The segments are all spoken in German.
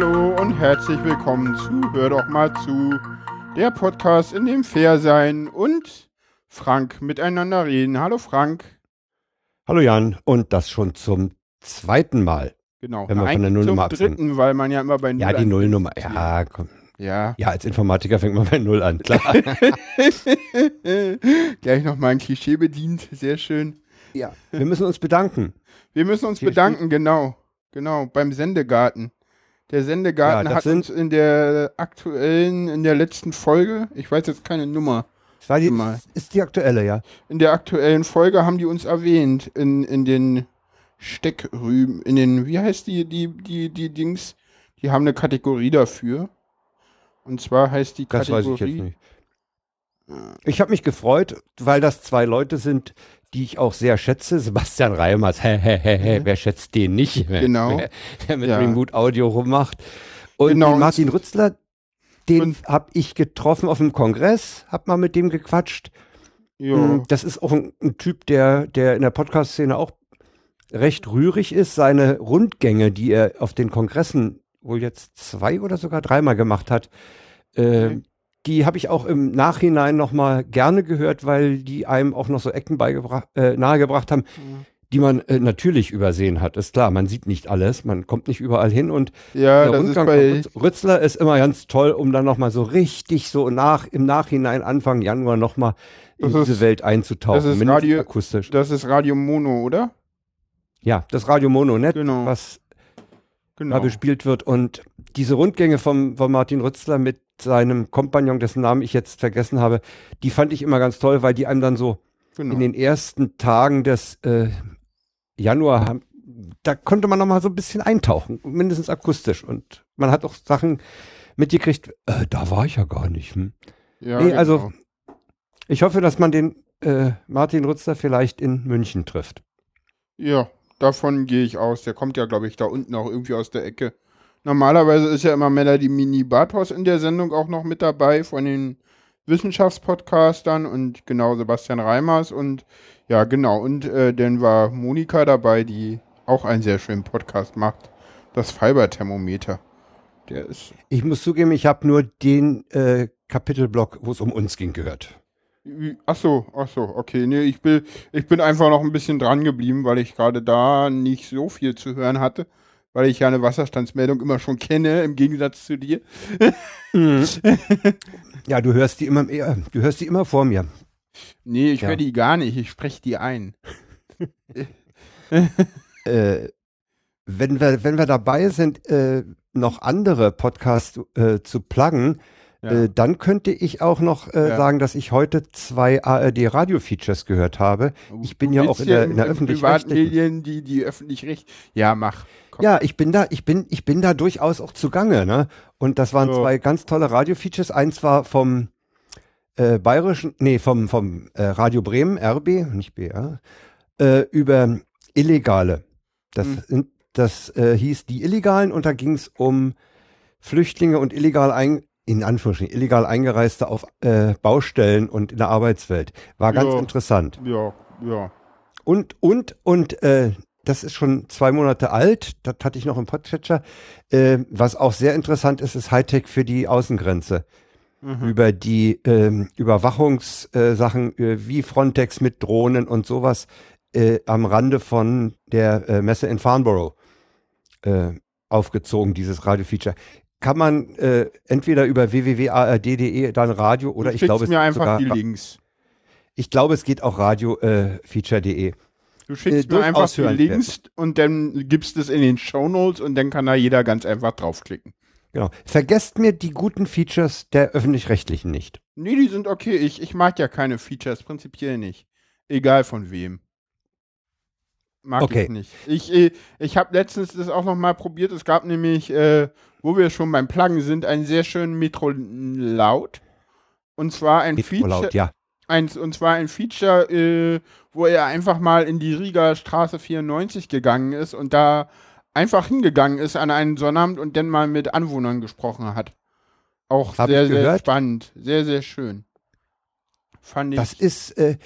Hallo und herzlich willkommen zu Hör doch mal zu, der Podcast, in dem Fair sein und Frank miteinander reden. Hallo Frank. Hallo Jan und das schon zum zweiten Mal. Genau. Wenn wir von der Nullnummer zum dritten, weil man ja immer bei Null Ja, die. Nullnummer. Ja, komm. Ja. Ja, als Informatiker fängt man bei Null an, klar. Gleich nochmal ein Klischee bedient. Sehr schön. ja. Wir müssen uns bedanken. Wir müssen uns Hier bedanken, genau. Genau, beim Sendegarten. Der Sendegarten Ja, das hat sind- uns in der aktuellen, in der letzten Folge, ich weiß jetzt keine Nummer, Das war die, Mal. ist die aktuelle, ja. in der aktuellen Folge haben die uns erwähnt, in, in den Steckrüben, in den, wie heißt die, die, die, die Dings? Die haben eine Kategorie dafür. Und zwar heißt die Das Kategorie. weiß ich jetzt nicht. Ich habe mich gefreut, weil das zwei Leute sind, die ich auch sehr schätze. Sebastian Reimers, hä, hä, hä, hä, wer schätzt den nicht? Wer- Genau. Wer, der mit Ja. Ringboot Audio rummacht. Und Genau, Martin Rützler, den habe ich getroffen auf dem Kongress, hab mal mit dem gequatscht. Ja, Mm, Das ist auch ein, ein Typ, der, der in der Podcast-Szene auch recht rührig ist. Seine Rundgänge, die er auf den Kongressen wohl jetzt zwei oder sogar dreimal gemacht hat, äh, Okay. Die habe ich auch im Nachhinein nochmal gerne gehört, weil die einem auch noch so Ecken beigebracht, äh, nahegebracht haben, Mhm. die man äh, natürlich übersehen hat. Ist klar, man sieht nicht alles, man kommt nicht überall hin und ja der das ist Rundgang bei, Rützler ist immer ganz toll, um dann nochmal so richtig so nach, im Nachhinein Anfang Januar nochmal in ist- diese Welt einzutauchen. das ist Radio- akustisch. das ist Radio Mono, oder? Ja, das Radio Mononet, Genau. was Genau. bespielt wird. Und diese Rundgänge vom, von Martin Rützler mit seinem Kompagnon, dessen Namen ich jetzt vergessen habe, die fand ich immer ganz toll, weil die einem dann so genau. in den ersten Tagen des äh, Januar haben, da konnte man nochmal so ein bisschen eintauchen, mindestens akustisch. Und man hat auch Sachen mitgekriegt, äh, da war ich ja gar nicht. Hm. ja, nee, also- genau. Ich hoffe, dass man den äh, Martin Rützler vielleicht in München trifft. Ja, davon gehe ich aus. Der kommt ja, glaube ich, da unten auch irgendwie aus der Ecke. Normalerweise ist ja immer Melody Mini Bartos in der Sendung auch noch mit dabei von den Wissenschaftspodcastern und genau Sebastian Reimers und ja, genau. Und äh, dann war Monika dabei, die auch einen sehr schönen Podcast macht. Das Fiberthermometer. Der ist. Ich muss zugeben, ich habe nur den äh, Kapitelblock, wo es um uns ging, gehört. Ach so, ach so, okay. Nee, ich bin, ich bin einfach noch ein bisschen dran geblieben, weil ich gerade da nicht so viel zu hören hatte. Weil ich ja eine Wasserstandsmeldung immer schon kenne, im Gegensatz zu dir. Ja, du hörst die immer, äh, du hörst die immer vor mir. Nee, ich Ja. höre die gar nicht, ich spreche die ein. Äh, wenn wir, wenn wir dabei sind, äh, noch andere Podcasts äh, zu pluggen, Ja. äh, dann könnte ich auch noch äh, Ja. sagen, dass ich heute zwei ARD-Radio-Features gehört habe. Ich bin Du ja auch in der, in der öffentlich-rechtlichen. Die, die öffentlich recht. Ja, mach. Komm. Ja, ich bin da, ich bin, ich bin da durchaus auch zugange, ne? Und das waren Ja. zwei ganz tolle Radio-Features. Eins war vom äh, bayerischen, nee, vom, vom äh, Radio Bremen, RB, nicht BR, äh, über Illegale. Das, Hm. das äh, hieß die Illegalen und da ging es um Flüchtlinge und illegal ein, in Anführungsstrichen, illegal Eingereiste auf äh, Baustellen und in der Arbeitswelt. War ganz Ja. interessant. Ja, ja. Und, und, und, äh, das ist schon zwei Monate alt, das hatte ich noch im Podcatcher. Äh, was auch sehr interessant ist, ist Hightech für die Außengrenze. Mhm. Über die ähm, Überwachungssachen äh, wie Frontex mit Drohnen und sowas äh, am Rande von der äh, Messe in Farnborough äh, aufgezogen, dieses Radio-Feature. Kann man äh, entweder über www.ard.de dann Radio oder Du ich glaube, es mir geht einfach sogar, die Links. ich glaube, es geht auch radio-feature.de. Du schickst Äh, mir einfach die. Links und dann gibst es in den Shownotes und dann kann da jeder ganz einfach draufklicken. Genau. Vergesst mir die guten Features der öffentlich-rechtlichen nicht. Nee, die sind okay. Ich, ich mag ja keine Features, prinzipiell nicht. Egal von wem. Mag Okay. ich nicht. Ich, äh, ich habe letztens das auch noch mal probiert. Es gab nämlich, äh, wo wir schon beim Pluggen sind, einen sehr schönen Metro Laut. Und zwar ein Feature, Laut, ja. Eins, und zwar ein Feature, äh, wo er einfach mal in die Rieger Straße 94 gegangen ist und da einfach hingegangen ist an einen Sonnabend und dann mal mit Anwohnern gesprochen hat. Auch Hab sehr, sehr spannend. Sehr, sehr schön. Fand ich. Das ist, äh,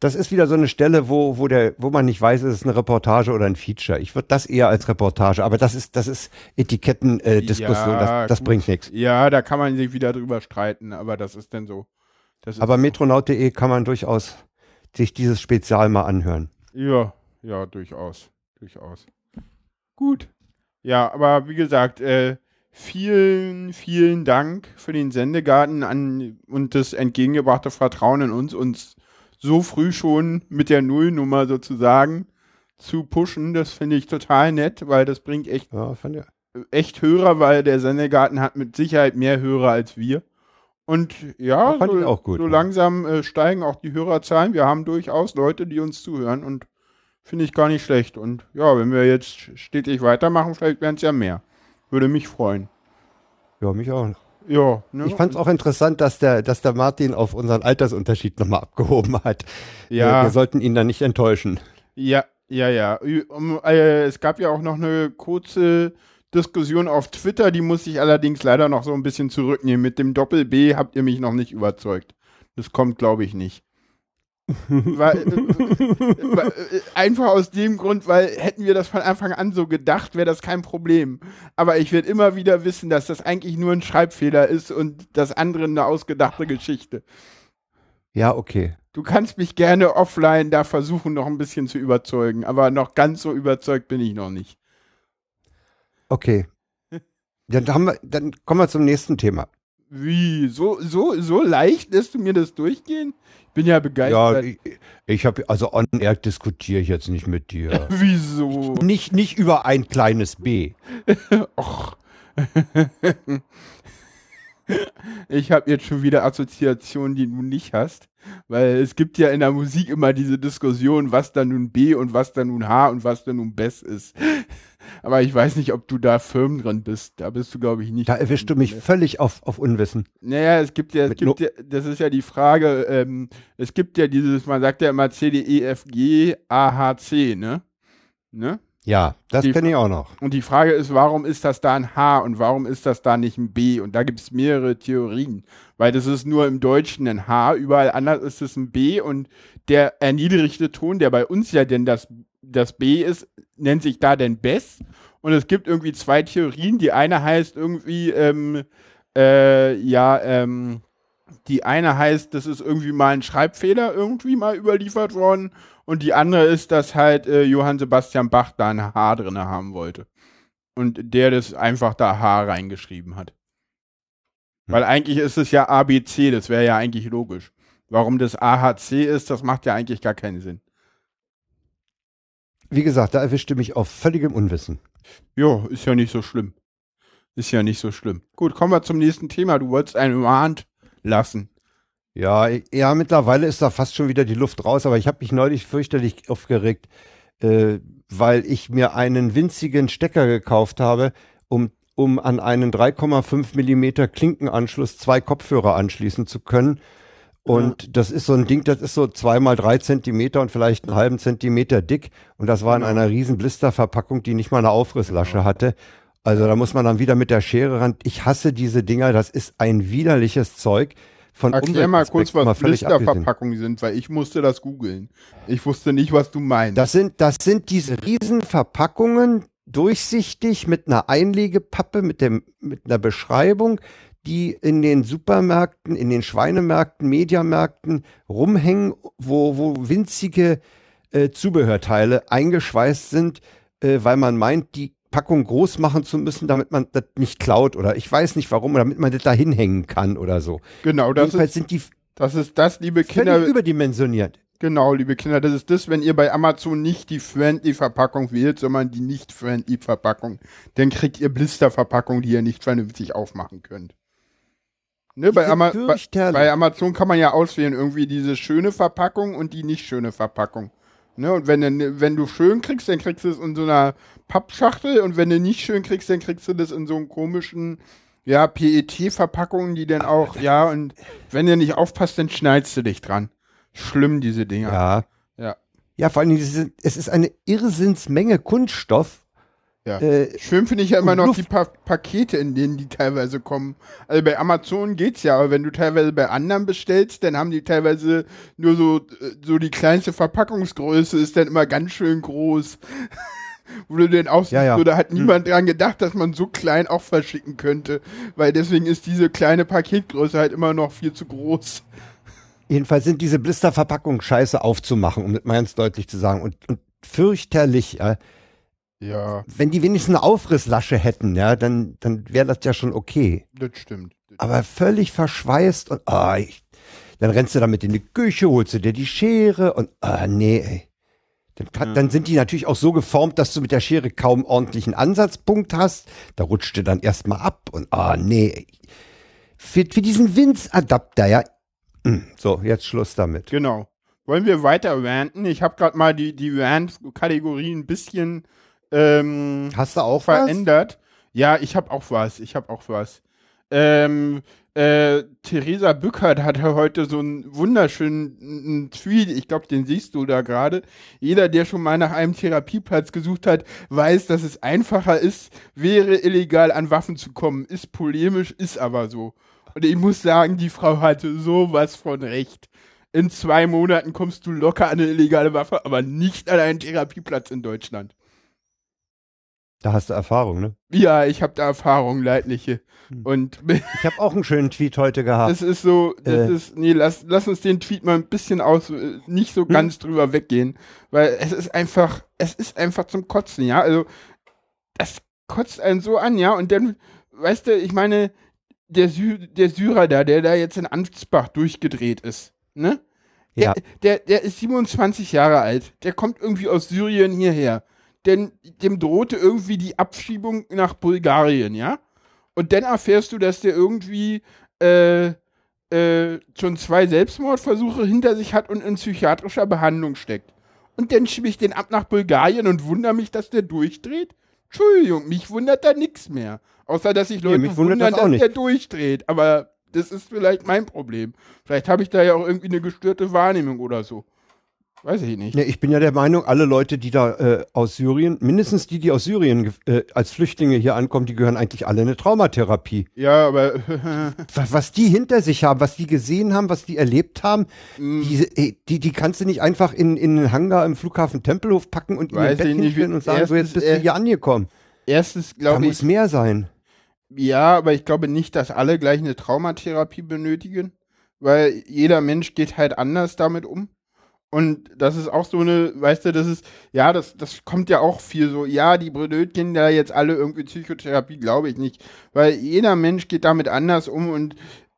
das ist wieder so eine Stelle, wo, wo der, wo man nicht weiß, ist es eine Reportage oder ein Feature. Ich würde das eher als Reportage, aber das ist, das ist Etikettendiskussion, äh, Ja, das, das bringt nichts. Ja, da kann man sich wieder drüber streiten, aber das ist denn so. Ist Aber metronaut.de kann man durchaus sich dieses Spezial mal anhören. Ja, ja, durchaus. Durchaus. Gut. Ja, aber wie gesagt, äh, vielen, vielen Dank für den Sendegarten an und das entgegengebrachte Vertrauen in uns, uns so früh schon mit der Nullnummer sozusagen zu pushen. Das finde ich total nett, weil das bringt echt, Ja, echt Hörer, weil der Sendegarten hat mit Sicherheit mehr Hörer als wir. Und ja, so, gut, so ja. langsam äh, steigen auch die Hörerzahlen. Wir haben durchaus Leute, die uns zuhören und finde ich gar nicht schlecht. Und ja, wenn wir jetzt stetig weitermachen, vielleicht werden es ja mehr. Würde mich freuen. Ja, mich auch. Ja, ne? Ich fand es auch interessant, dass der, dass der Martin auf unseren Altersunterschied nochmal abgehoben hat. Ja. Äh, Wir sollten ihn da nicht enttäuschen. Ja, ja, ja. Äh, es gab ja auch noch eine kurze Diskussion auf Twitter, die muss ich allerdings leider noch so ein bisschen zurücknehmen. Mit dem Doppel-B habt ihr mich noch nicht überzeugt. Das kommt, glaube ich, nicht. Weil, äh, äh, einfach aus dem Grund, weil hätten wir das von Anfang an so gedacht, wäre das kein Problem. Aber ich werde immer wieder wissen, dass das eigentlich nur ein Schreibfehler ist und das andere eine ausgedachte Geschichte. Ja, okay. Du kannst mich gerne offline da versuchen, noch ein bisschen zu überzeugen, aber noch ganz so überzeugt bin ich noch nicht. Okay. Dann, haben wir, dann kommen wir zum nächsten Thema. Wie? So, so, so leicht lässt du mir das durchgehen? Ich bin ja Ja, begeistert. ich, ich habe, also on air diskutiere ich jetzt nicht mit dir. Wieso? nicht, nicht über ein kleines B. Och. Ich habe jetzt schon wieder Assoziationen, die du nicht hast. Weil es gibt ja in der Musik immer diese Diskussion, was da nun B und was da nun H und was da nun Bess ist. Aber ich weiß nicht, ob du da firm drin bist. Da bist du, glaube ich, nicht. Da erwischst du mich völlig auf, auf Unwissen. Naja, es gibt ja, es gibt ja, das ist ja die Frage, ähm, es gibt ja dieses, man sagt ja immer C, D, E, F, G, A, H, C, ne? Ne? Ja, das kenne ich auch noch. Und die Frage ist, warum ist das da ein H und warum ist das da nicht ein B? Und da gibt es mehrere Theorien. Weil das ist nur im Deutschen ein H, überall anders ist es ein B und der erniedrigte Ton, der bei uns ja denn das, das B ist, nennt sich da denn Bess. Und es gibt irgendwie zwei Theorien. Die eine heißt irgendwie, ähm, äh, ja, ähm, die eine heißt, das ist irgendwie mal ein Schreibfehler irgendwie mal überliefert worden. Und die andere ist, dass halt äh, Johann Sebastian Bach da ein H drin haben wollte. Und der das einfach da H reingeschrieben hat. Hm. Weil eigentlich ist es ja ABC, das wäre ja eigentlich logisch. Warum das AHC ist, das macht ja eigentlich gar keinen Sinn. Wie gesagt, da erwischte mich auf völligem Unwissen. Jo, ist ja nicht so schlimm. Ist ja nicht so schlimm. Gut, kommen wir zum nächsten Thema. Du wolltest einen Rand lassen. Ja, ja, mittlerweile ist da fast schon wieder die Luft raus, aber ich habe mich neulich fürchterlich aufgeregt, äh, weil ich mir einen winzigen Stecker gekauft habe, um, um an einen 3,5 Millimeter Klinkenanschluss zwei Kopfhörer anschließen zu können. Und das ist so ein Ding, das ist so zwei mal drei Zentimeter und vielleicht einen halben Zentimeter dick. Und das war in Genau. einer riesen Blisterverpackung, die nicht mal eine Aufrisslasche hatte. Also da muss man dann wieder mit der Schere ran. Ich hasse diese Dinger, das ist ein widerliches Zeug. Von Erklär mal kurz, was. Blisterverpackungen sind, weil ich musste das googeln. Ich wusste nicht, was du meinst. Das sind, das sind diese riesen Verpackungen, durchsichtig mit einer Einlegepappe, mit dem, mit einer Beschreibung, die in den Supermärkten, in den Schweinemärkten, Mediamärkten rumhängen, wo, wo winzige äh, Zubehörteile eingeschweißt sind, äh, weil man meint, die Packung groß machen zu müssen, damit man das nicht klaut oder ich weiß nicht warum, damit man das da hinhängen kann oder so. genau, das Jedenfalls ist, sind die das ist das, liebe Kinder. überdimensioniert. Genau, liebe Kinder, das ist das, wenn ihr bei Amazon nicht die Friendly-Verpackung wählt, sondern die nicht Friendly-Verpackung. Dann kriegt ihr Blister-Verpackungen, die ihr nicht vernünftig aufmachen könnt. Ne, bei, Ama bei, bei Amazon kann man ja auswählen, irgendwie diese schöne Verpackung und die nicht schöne Verpackung. Ne, und wenn, du- wenn du schön kriegst, dann kriegst du es in so einer Pappschachtel und wenn du nicht schön kriegst, dann kriegst du das in so einem komischen, ja, PET-Verpackungen, die dann auch, ja, und wenn du nicht aufpasst, dann schneidest du dich dran. Schlimm, diese Dinger. Ja. Ja. Ja, vor allem, es ist eine Irrsinnsmenge Kunststoff Ja. Äh, Schön finde ich ja immer noch die pa Pakete, in denen die teilweise kommen. Also bei Amazon geht's ja, aber wenn du teilweise bei anderen bestellst, dann haben die teilweise nur so, äh, so die kleinste Verpackungsgröße ist dann immer ganz schön groß. Wo du den auch ja, ja. so, da hat hm. niemand hm. dran gedacht, dass man so klein auch verschicken könnte. Weil deswegen ist diese kleine Paketgröße halt immer noch viel zu groß. Jedenfalls sind diese Blisterverpackungen scheiße aufzumachen, um das mal ganz deutlich zu sagen. Und, und fürchterlich, ja. Ja. Wenn die wenigstens eine Aufrisslasche hätten, ja, dann, dann wäre das ja schon okay. Das stimmt. Aber völlig verschweißt und, ah, ich, dann rennst du damit in die Küche, holst du dir die Schere und, ah, nee, ey. Dann, dann sind die natürlich auch so geformt, dass du mit der Schere kaum ordentlichen Ansatzpunkt hast. Da rutscht du dann erstmal ab und, ah, nee, ey. Für, für diesen Winz-Adapter, ja. Hm, so, jetzt Schluss damit. Genau. Wollen wir weiter ranten? Ich habe gerade mal die, die Rant-Kategorien ein bisschen ähm, Hast du auch verändert. Was? Ja, ich habe auch was. Ich habe auch was. Ähm, äh, Theresa Bückert hatte heute so einen wunderschönen Tweet, ich glaube, den siehst du da gerade. Jeder, der schon mal nach einem Therapieplatz gesucht hat, weiß, dass es einfacher ist, wäre illegal an Waffen zu kommen. Ist polemisch, ist aber so. Und ich muss sagen, die Frau hatte sowas von recht. In zwei Monaten kommst du locker an eine illegale Waffe, aber nicht an einen Therapieplatz in Deutschland. Da hast du Erfahrung, ne? Ja, ich habe da Erfahrung, leidliche. Hm. Und ich habe auch einen schönen Tweet heute gehabt. Das ist so, das äh. ist, nee, lass, lass uns den Tweet mal ein bisschen aus, nicht so hm? ganz hm. drüber weggehen, weil es ist einfach, es ist einfach zum Kotzen, ja. Also das kotzt einen so an, ja. Und dann, weißt du, ich meine, der, Sy der Syrer da, der da jetzt in Ansbach durchgedreht ist, ne? Der, ja. der, der ist 27 Jahre alt. Der kommt irgendwie aus Syrien hierher denn dem drohte irgendwie die Abschiebung nach Bulgarien, ja? Und dann erfährst du, dass der irgendwie äh, äh, schon zwei Selbstmordversuche hinter sich hat und in psychiatrischer Behandlung steckt. Und dann schiebe ich den ab nach Bulgarien und wundere mich, dass der durchdreht? Entschuldigung, mich wundert da nichts mehr. Außer, dass sich Leute nee, wundern, das dass nicht. der durchdreht. Aber das ist vielleicht mein Problem. Vielleicht habe ich da ja auch irgendwie eine gestörte Wahrnehmung oder so. Weiß ich nicht. Ja, ich bin ja der Meinung, alle Leute, die da äh, aus Syrien, mindestens die, die aus Syrien äh, als Flüchtlinge hier ankommen, die gehören eigentlich alle in eine Traumatherapie. Ja, aber was, was, die hinter sich haben, was die gesehen haben, was die erlebt haben, mm. die, die, die kannst du nicht einfach in, in den Hangar im Flughafen Tempelhof packen und in den Bett hinstellen und sagen, erstens, so jetzt bist du hier angekommen. Erstens glaube ich. muss mehr sein. Ja, aber ich glaube nicht, dass alle gleich eine Traumatherapie benötigen, weil jeder Mensch geht halt anders damit um. Und das ist auch so eine, weißt du, das ist, ja, das, das kommt ja auch viel so, ja, die benötigen da jetzt alle irgendwie Psychotherapie, glaube ich nicht. Weil jeder Mensch geht damit anders um und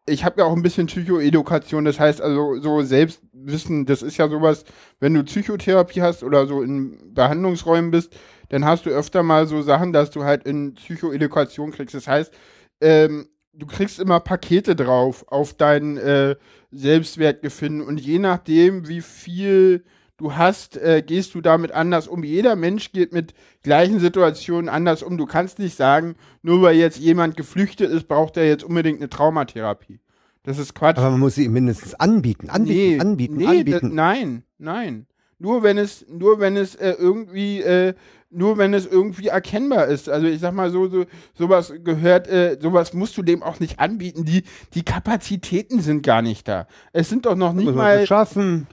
ich habe ja auch ein bisschen Psychoedukation, das heißt also so Selbstwissen, das ist ja sowas, wenn du Psychotherapie hast oder so in Behandlungsräumen bist, dann hast du öfter mal so Sachen, dass du halt in Psychoedukation kriegst. Das heißt, ähm, du kriegst immer Pakete drauf auf dein äh, Selbstwertgefühl und je nachdem, wie viel du hast, äh, gehst du damit anders um. Jeder Mensch geht mit gleichen Situationen anders um. Du kannst nicht sagen, nur weil jetzt jemand geflüchtet ist, braucht er jetzt unbedingt eine Traumatherapie. Das ist Quatsch. Aber man muss sie mindestens anbieten, anbieten, nee, anbieten, nee, anbieten. nein, nein. Nur wenn es, nur wenn es äh, irgendwie äh, nur wenn es irgendwie erkennbar ist. Also ich sag mal so, so sowas gehört, äh, sowas musst du dem auch nicht anbieten. Die, die Kapazitäten sind gar nicht da. Es sind doch noch nicht mal schaffen.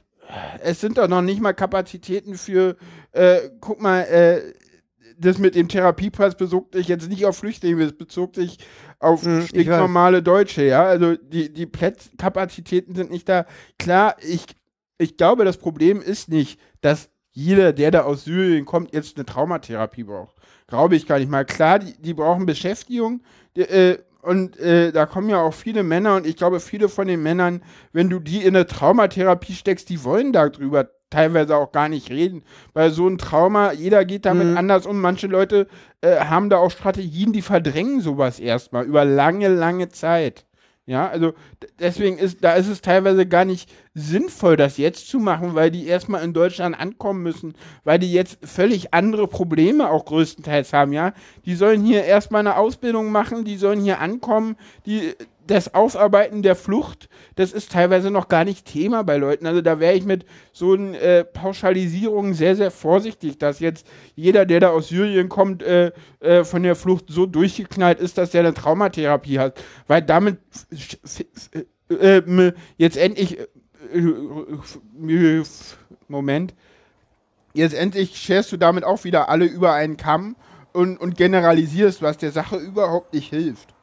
Es sind doch noch nicht mal Kapazitäten für, äh, guck mal, äh, das mit dem Therapiepass bezog sich jetzt nicht auf Flüchtlinge, es bezog sich auf hm, normale Deutsche, ja. Also die, die Platzkapazitäten sind nicht da. Klar, ich, ich glaube, das Problem ist nicht, dass jeder, der da aus Syrien kommt, jetzt eine Traumatherapie braucht. Glaube ich gar nicht mal. Klar, die, die brauchen Beschäftigung. Äh, und äh, da kommen ja auch viele Männer und ich glaube, viele von den Männern, wenn du die in eine Traumatherapie steckst, die wollen darüber teilweise auch gar nicht reden. Weil so ein Trauma, jeder geht damit mhm. anders um. Manche Leute äh, haben da auch Strategien, die verdrängen sowas erstmal über lange, lange Zeit. Ja, also deswegen ist, da ist es teilweise gar nicht sinnvoll, das jetzt zu machen, weil die erstmal in Deutschland ankommen müssen, weil die jetzt völlig andere Probleme auch größtenteils haben, ja. Die sollen hier erstmal eine Ausbildung machen, die sollen hier ankommen, die, das Aufarbeiten der Flucht, das ist teilweise noch gar nicht Thema bei Leuten. Also da wäre ich mit so einen äh, Pauschalisierungen sehr, sehr vorsichtig, dass jetzt jeder, der da aus Syrien kommt, äh, äh, von der Flucht so durchgeknallt ist, dass der eine Traumatherapie hat. Weil damit äh, jetzt endlich Moment. Jetzt endlich scherst du damit auch wieder alle über einen Kamm und, und generalisierst, was der Sache überhaupt nicht hilft.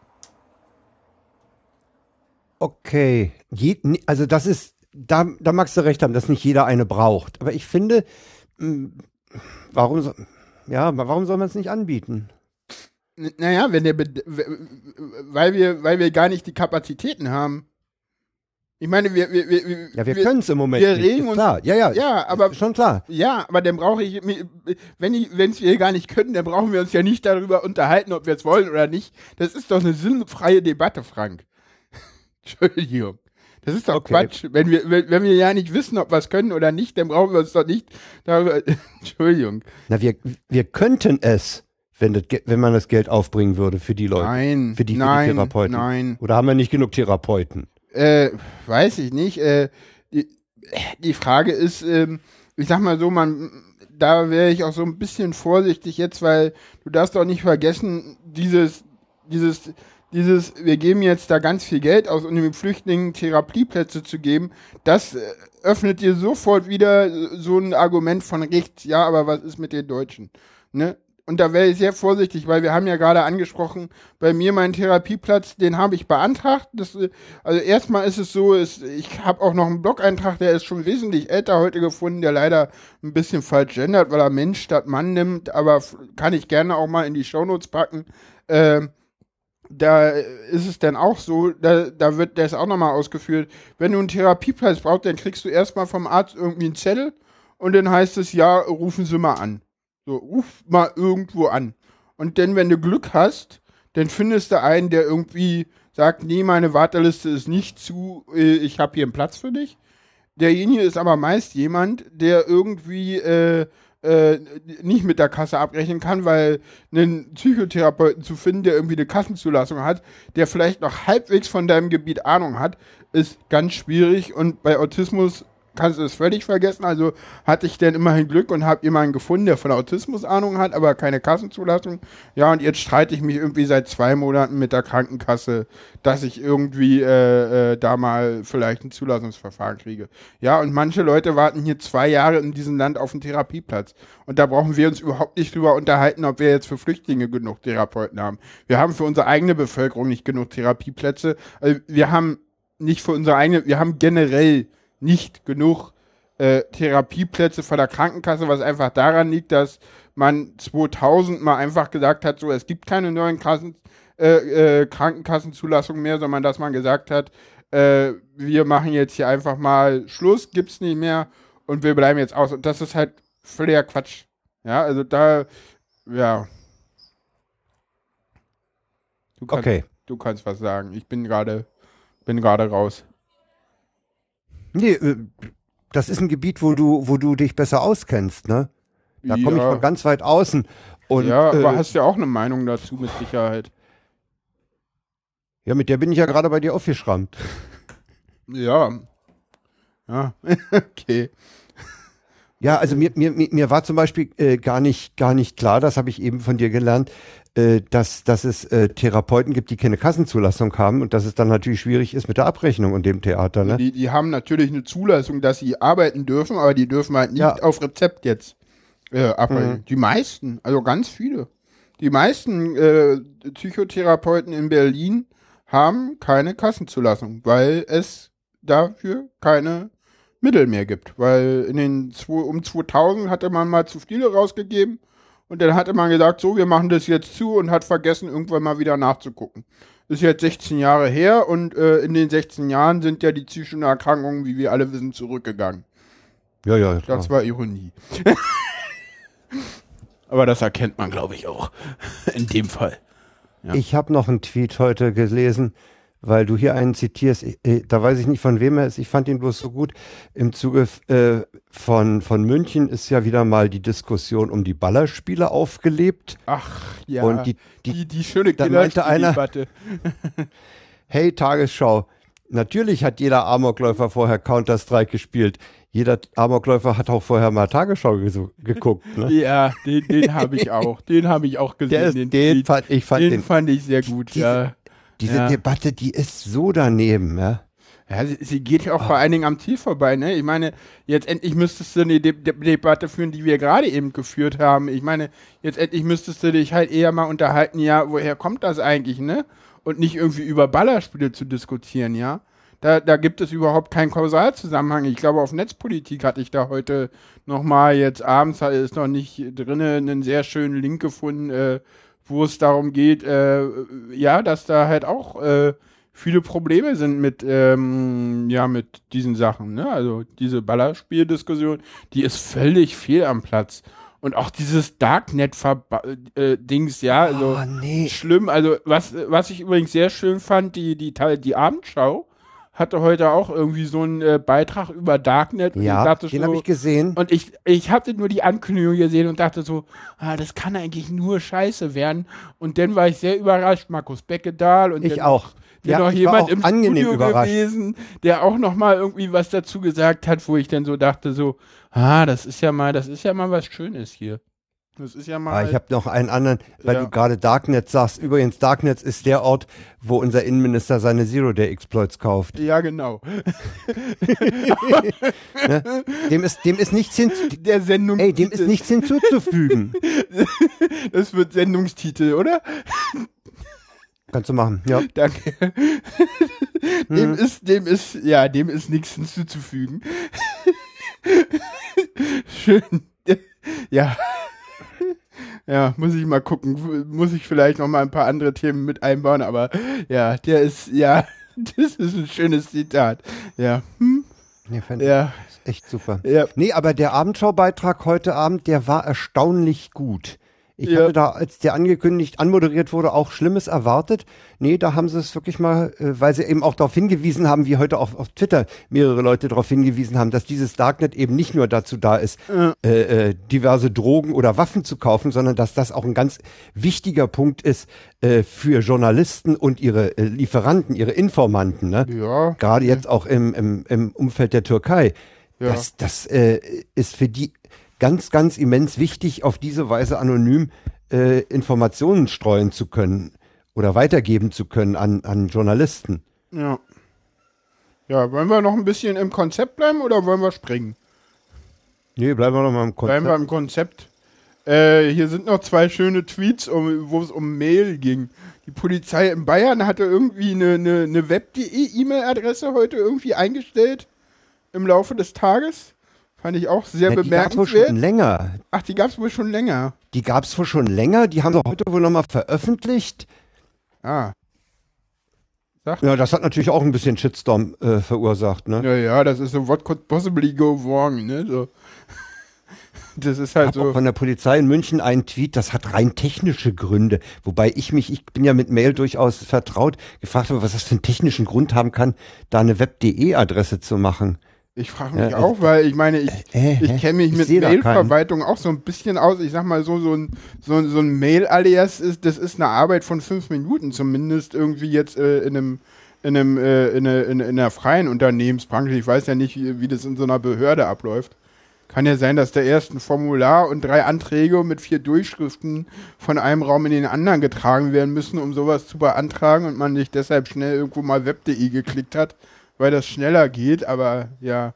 Okay, Je, also das ist, da, da magst du recht haben, dass nicht jeder eine braucht. Aber ich finde, warum, so, ja, warum soll man es nicht anbieten? Naja, wenn der, weil wir, weil wir gar nicht die Kapazitäten haben. Ich meine, wir, wir, wir, ja, wir, wir können es im Moment wir nicht. Regen uns, klar. Ja, ja, ja, aber schon klar. Ja, aber dann brauche ich, wenn ich, wenn es wir gar nicht können, dann brauchen wir uns ja nicht darüber unterhalten, ob wir es wollen oder nicht. Das ist doch eine sinnfreie Debatte, Frank. Entschuldigung. Das ist doch okay. Quatsch. Wenn wir, wenn, wenn wir ja nicht wissen, ob wir es können oder nicht, dann brauchen wir uns doch nicht. Entschuldigung. Na, wir, wir könnten es wenn, das, wenn man das Geld aufbringen würde für die Leute. Nein, für die, nein, für die Therapeuten. Nein. Oder haben wir nicht genug Therapeuten? Äh, weiß ich nicht. Äh, die, die Frage ist, ähm, ich sag mal so, man, da wäre ich auch so ein bisschen vorsichtig jetzt, weil du darfst doch nicht vergessen, dieses, dieses, dieses, wir geben jetzt da ganz viel Geld aus, um den Flüchtlingen Therapieplätze zu geben, das äh, öffnet dir sofort wieder so ein Argument von rechts, ja, aber was ist mit den Deutschen? Ne? und da wäre ich sehr vorsichtig, weil wir haben ja gerade angesprochen, bei mir meinen Therapieplatz, den habe ich beantragt. Das, also erstmal ist es so, ist, ich habe auch noch einen Blog-Eintrag, der ist schon wesentlich älter heute gefunden, der leider ein bisschen falsch gendert, weil er Mensch statt Mann nimmt, aber kann ich gerne auch mal in die Shownotes packen. Ähm, da ist es dann auch so, da, da wird das auch nochmal ausgeführt, wenn du einen Therapieplatz brauchst, dann kriegst du erstmal vom Arzt irgendwie einen Zettel und dann heißt es, ja, rufen Sie mal an. So, ruf mal irgendwo an. Und dann, wenn du Glück hast, dann findest du einen, der irgendwie sagt, nee, meine Warteliste ist nicht zu, äh, ich habe hier einen Platz für dich. Derjenige ist aber meist jemand, der irgendwie äh, äh, nicht mit der Kasse abrechnen kann, weil einen Psychotherapeuten zu finden, der irgendwie eine Kassenzulassung hat, der vielleicht noch halbwegs von deinem Gebiet Ahnung hat, ist ganz schwierig. Und bei Autismus kannst du das völlig vergessen. Also hatte ich denn immerhin Glück und habe jemanden gefunden, der von Autismus Ahnung hat, aber keine Kassenzulassung. Ja, und jetzt streite ich mich irgendwie seit zwei Monaten mit der Krankenkasse, dass ich irgendwie äh, äh, da mal vielleicht ein Zulassungsverfahren kriege. Ja, und manche Leute warten hier zwei Jahre in diesem Land auf einen Therapieplatz. Und da brauchen wir uns überhaupt nicht drüber unterhalten, ob wir jetzt für Flüchtlinge genug Therapeuten haben. Wir haben für unsere eigene Bevölkerung nicht genug Therapieplätze. Also wir haben nicht für unsere eigene, wir haben generell nicht genug äh, Therapieplätze von der Krankenkasse, was einfach daran liegt, dass man 2000 mal einfach gesagt hat, so es gibt keine neuen Kassen, äh, äh, Krankenkassenzulassungen mehr, sondern dass man gesagt hat, äh, wir machen jetzt hier einfach mal Schluss, gibt's nicht mehr und wir bleiben jetzt aus. Und das ist halt völliger Quatsch. Ja, also da, ja. Du kannst, okay. Du kannst was sagen. Ich bin gerade, bin gerade raus. Nee, äh, das ist ein Gebiet, wo du, wo du dich besser auskennst, ne? Da ja. komme ich von ganz weit außen. Und, ja, aber äh, hast ja auch eine Meinung dazu mit Sicherheit. Ja, mit der bin ich ja gerade bei dir aufgeschrammt. Ja. Ja, okay. Ja, also mir, mir, mir war zum Beispiel äh, gar, nicht, gar nicht klar, das habe ich eben von dir gelernt, äh, dass, dass es äh, Therapeuten gibt, die keine Kassenzulassung haben und dass es dann natürlich schwierig ist mit der Abrechnung und dem Theater. Ne? Die, die haben natürlich eine Zulassung, dass sie arbeiten dürfen, aber die dürfen halt nicht ja. auf Rezept jetzt äh, abrechnen. Mhm. Die meisten, also ganz viele. Die meisten äh, Psychotherapeuten in Berlin haben keine Kassenzulassung, weil es dafür keine Mittel mehr gibt. Weil in den um 2000 hatte man mal zu viele rausgegeben und dann hatte man gesagt, so, wir machen das jetzt zu und hat vergessen, irgendwann mal wieder nachzugucken. Das ist jetzt 16 Jahre her und äh, in den 16 Jahren sind ja die psychischen Erkrankungen, wie wir alle wissen, zurückgegangen. Ja, ja. Klar. Das war Ironie. Aber das erkennt man, glaube ich, auch. In dem Fall. Ja. Ich habe noch einen Tweet heute gelesen weil du hier einen zitierst, da weiß ich nicht von wem er ist, ich fand ihn bloß so gut. Im Zuge äh, von, von München ist ja wieder mal die Diskussion um die Ballerspiele aufgelebt. Ach ja, und die, die, die, die schöne einer, hey Tagesschau, natürlich hat jeder Amokläufer vorher Counter-Strike gespielt. Jeder Amokläufer hat auch vorher mal Tagesschau ges- geguckt. Ne? Ja, den, den habe ich auch. Den habe ich auch gesehen. Ist, den, den fand, ich fand den den, fand ich sehr gut. Diese- ja. Diese ja. Debatte, die ist so daneben. Ja? Ja, sie, sie geht ja auch vor allen Dingen am Ziel vorbei, ne? Ich meine, jetzt endlich müsstest du eine De De Debatte führen, die wir gerade eben geführt haben. Ich meine, jetzt endlich müsstest du dich halt eher mal unterhalten, ja, woher kommt das eigentlich, ne? Und nicht irgendwie über Ballerspiele zu diskutieren, ja? Da, da gibt es überhaupt keinen Kausalzusammenhang. Ich glaube, auf Netzpolitik hatte ich da heute nochmal jetzt abends, ist noch nicht drinne, einen sehr schönen Link gefunden, äh, wo es darum geht, äh, ja, dass da halt auch äh, viele Probleme sind mit, ähm, ja, mit diesen Sachen, ne? Also diese Ballerspieldiskussion, die ist völlig fehl am Platz. Und auch dieses Darknet-Dings, ja, also oh, nee. schlimm. Also was, was ich übrigens sehr schön fand, die, die, Teil- die Abendschau hatte heute auch irgendwie so einen äh, Beitrag über Darknet. Ja, dachte den so- habe ich gesehen. und ich, ich hatte nur die Ankündigung gesehen und dachte so, ah, das kann eigentlich nur scheiße werden. Und dann war ich sehr überrascht, Markus Beckedahl und Ich dann auch. Ja, noch jemand im Studio überrascht. gewesen, der auch noch mal irgendwie was dazu gesagt hat, wo ich dann so dachte so, ah, das ist ja mal, das ist ja mal was Schönes hier. Das ist ja mal. Ah, ich habe noch einen anderen, weil Ja. du gerade Darknet sagst. Übrigens, Darknet ist der Ort, wo unser Innenminister seine Zero-Day-Exploits kauft. ja, genau. Dem ist, dem ist nichts hin, Der Sendung. ey, dem ist nichts hinzuzufügen. Das wird Sendungstitel, oder? Kannst du machen, ja. Danke. Mhm. Dem ist, dem ist, ja, dem ist nichts hinzuzufügen. Schön. Ja. Ja, muss ich mal gucken. Muss ich vielleicht noch mal ein paar andere Themen mit einbauen, aber ja, der ist, ja, das ist ein schönes Zitat. Ja. Hm? Ja, Ja. echt super. Ja. Nee, aber der Abendschaubeitrag heute Abend, der war erstaunlich gut. Ich Ja. hatte da, als der angekündigt, anmoderiert wurde, auch Schlimmes erwartet. Nee, da haben sie es wirklich mal, äh, weil sie eben auch darauf hingewiesen haben, wie heute auch auf Twitter mehrere Leute darauf hingewiesen haben, dass dieses Darknet eben nicht nur dazu da ist, äh, äh, diverse Drogen oder Waffen zu kaufen, sondern dass das auch ein ganz wichtiger Punkt ist äh, für Journalisten und ihre äh, Lieferanten, ihre Informanten. Ne? Ja. gerade jetzt auch im, im, im Umfeld der Türkei. Ja. Das, das äh, ist für die ganz, ganz immens wichtig, auf diese Weise anonym äh, Informationen streuen zu können oder weitergeben zu können an, an Journalisten. Ja. Ja, wollen wir noch ein bisschen im Konzept bleiben oder wollen wir springen? Nee, bleiben wir noch mal im Bleiben wir Konzept. im Konzept. Äh, hier sind noch zwei schöne Tweets, um, wo es um Mail ging. Die Polizei in Bayern hatte irgendwie eine, eine, eine Web.de E-Mail-Adresse heute irgendwie eingestellt im Laufe des Tages. Fand ich auch sehr Ja, die gab's wohl schon bemerkenswert. länger. Ach, die gab es wohl schon länger. Die gab es wohl schon länger. Die haben sie heute wohl noch mal veröffentlicht. Ah. Sag. Ja, das hat natürlich auch ein bisschen Shitstorm äh, verursacht. Ne? Ja, ja, das ist so, what could possibly go wrong, ne? So. Das ist halt so. von der Polizei in München einen Tweet, das hat rein technische Gründe. Wobei ich mich, ich bin ja mit Mail durchaus vertraut, gefragt habe, was das für einen technischen Grund haben kann, da eine Web.de-Adresse zu machen. Ich frage mich Ja, auch, weil ich meine, ich, Äh, ich kenne mich Ich mit. Mailverwaltung auch so ein bisschen aus. Ich sag mal so, so ein, so, so ein Mail-Alias ist, das ist eine Arbeit von fünf Minuten zumindest irgendwie jetzt äh, in einem in einem äh, in, einer- in, in einer freien Unternehmensbranche. Ich weiß ja nicht, wie, wie das in so einer Behörde abläuft. Kann ja sein, dass da erst ein Formular und drei Anträge mit vier Durchschriften von einem Raum in den anderen getragen werden müssen, um sowas zu beantragen und man nicht deshalb schnell irgendwo mal web.de geklickt hat, weil das schneller geht. Aber ja,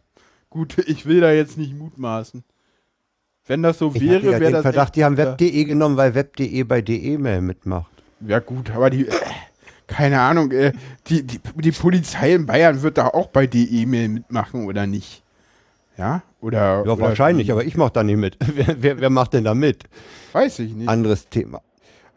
gut, ich will da jetzt nicht mutmaßen. Wenn das so Ich wäre, ja wäre das. Verdacht, die haben. Web.de genommen, weil Web.de bei DE-Mail mitmacht. Ja gut, aber die, äh, keine Ahnung, äh, die, die, die Polizei in Bayern wird da auch bei die E-Mail mitmachen oder nicht? Ja? Oder? Ja, oder wahrscheinlich, wie? aber ich mach da nicht mit. wer, wer, wer macht denn da mit? Weiß ich nicht. Anderes Thema.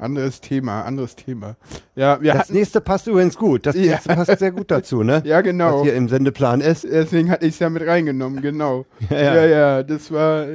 Anderes Thema, anderes Thema. Ja, wir Das hatten, nächste passt übrigens gut. Das Ja. nächste passt sehr gut dazu, ne? ja Was genau. hier im Sendeplan ist. Deswegen hatte ich es ja mit reingenommen, genau. Ja, Ja, ja. ja, das war,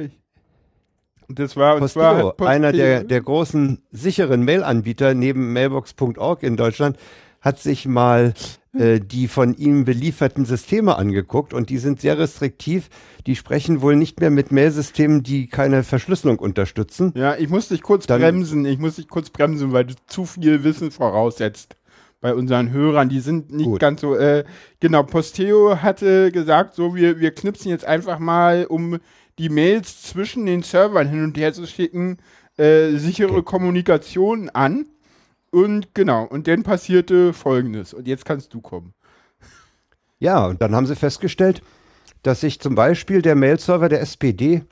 das war, Posteo, hat Posteo- einer der, der großen sicheren Mail-Anbieter neben mailbox.org in Deutschland, hat sich mal äh, die von ihm belieferten Systeme angeguckt und die sind sehr restriktiv. Die sprechen wohl nicht mehr mit Mailsystemen, die keine Verschlüsselung unterstützen. Ja, ich muss dich kurz Dann- bremsen. Ich muss dich kurz bremsen, weil du zu viel Wissen voraussetzt. bei unseren Hörern, die sind nicht Gut. ganz so, äh, genau, Posteo hatte gesagt, so, wir, wir knipsen jetzt einfach mal, um die Mails zwischen den Servern hin und her zu schicken, äh, sichere Okay. Kommunikation an. Und genau, und dann passierte folgendes. Und jetzt kannst du kommen. Ja, und dann haben sie festgestellt, dass sich zum Beispiel der Mail-Server der SPD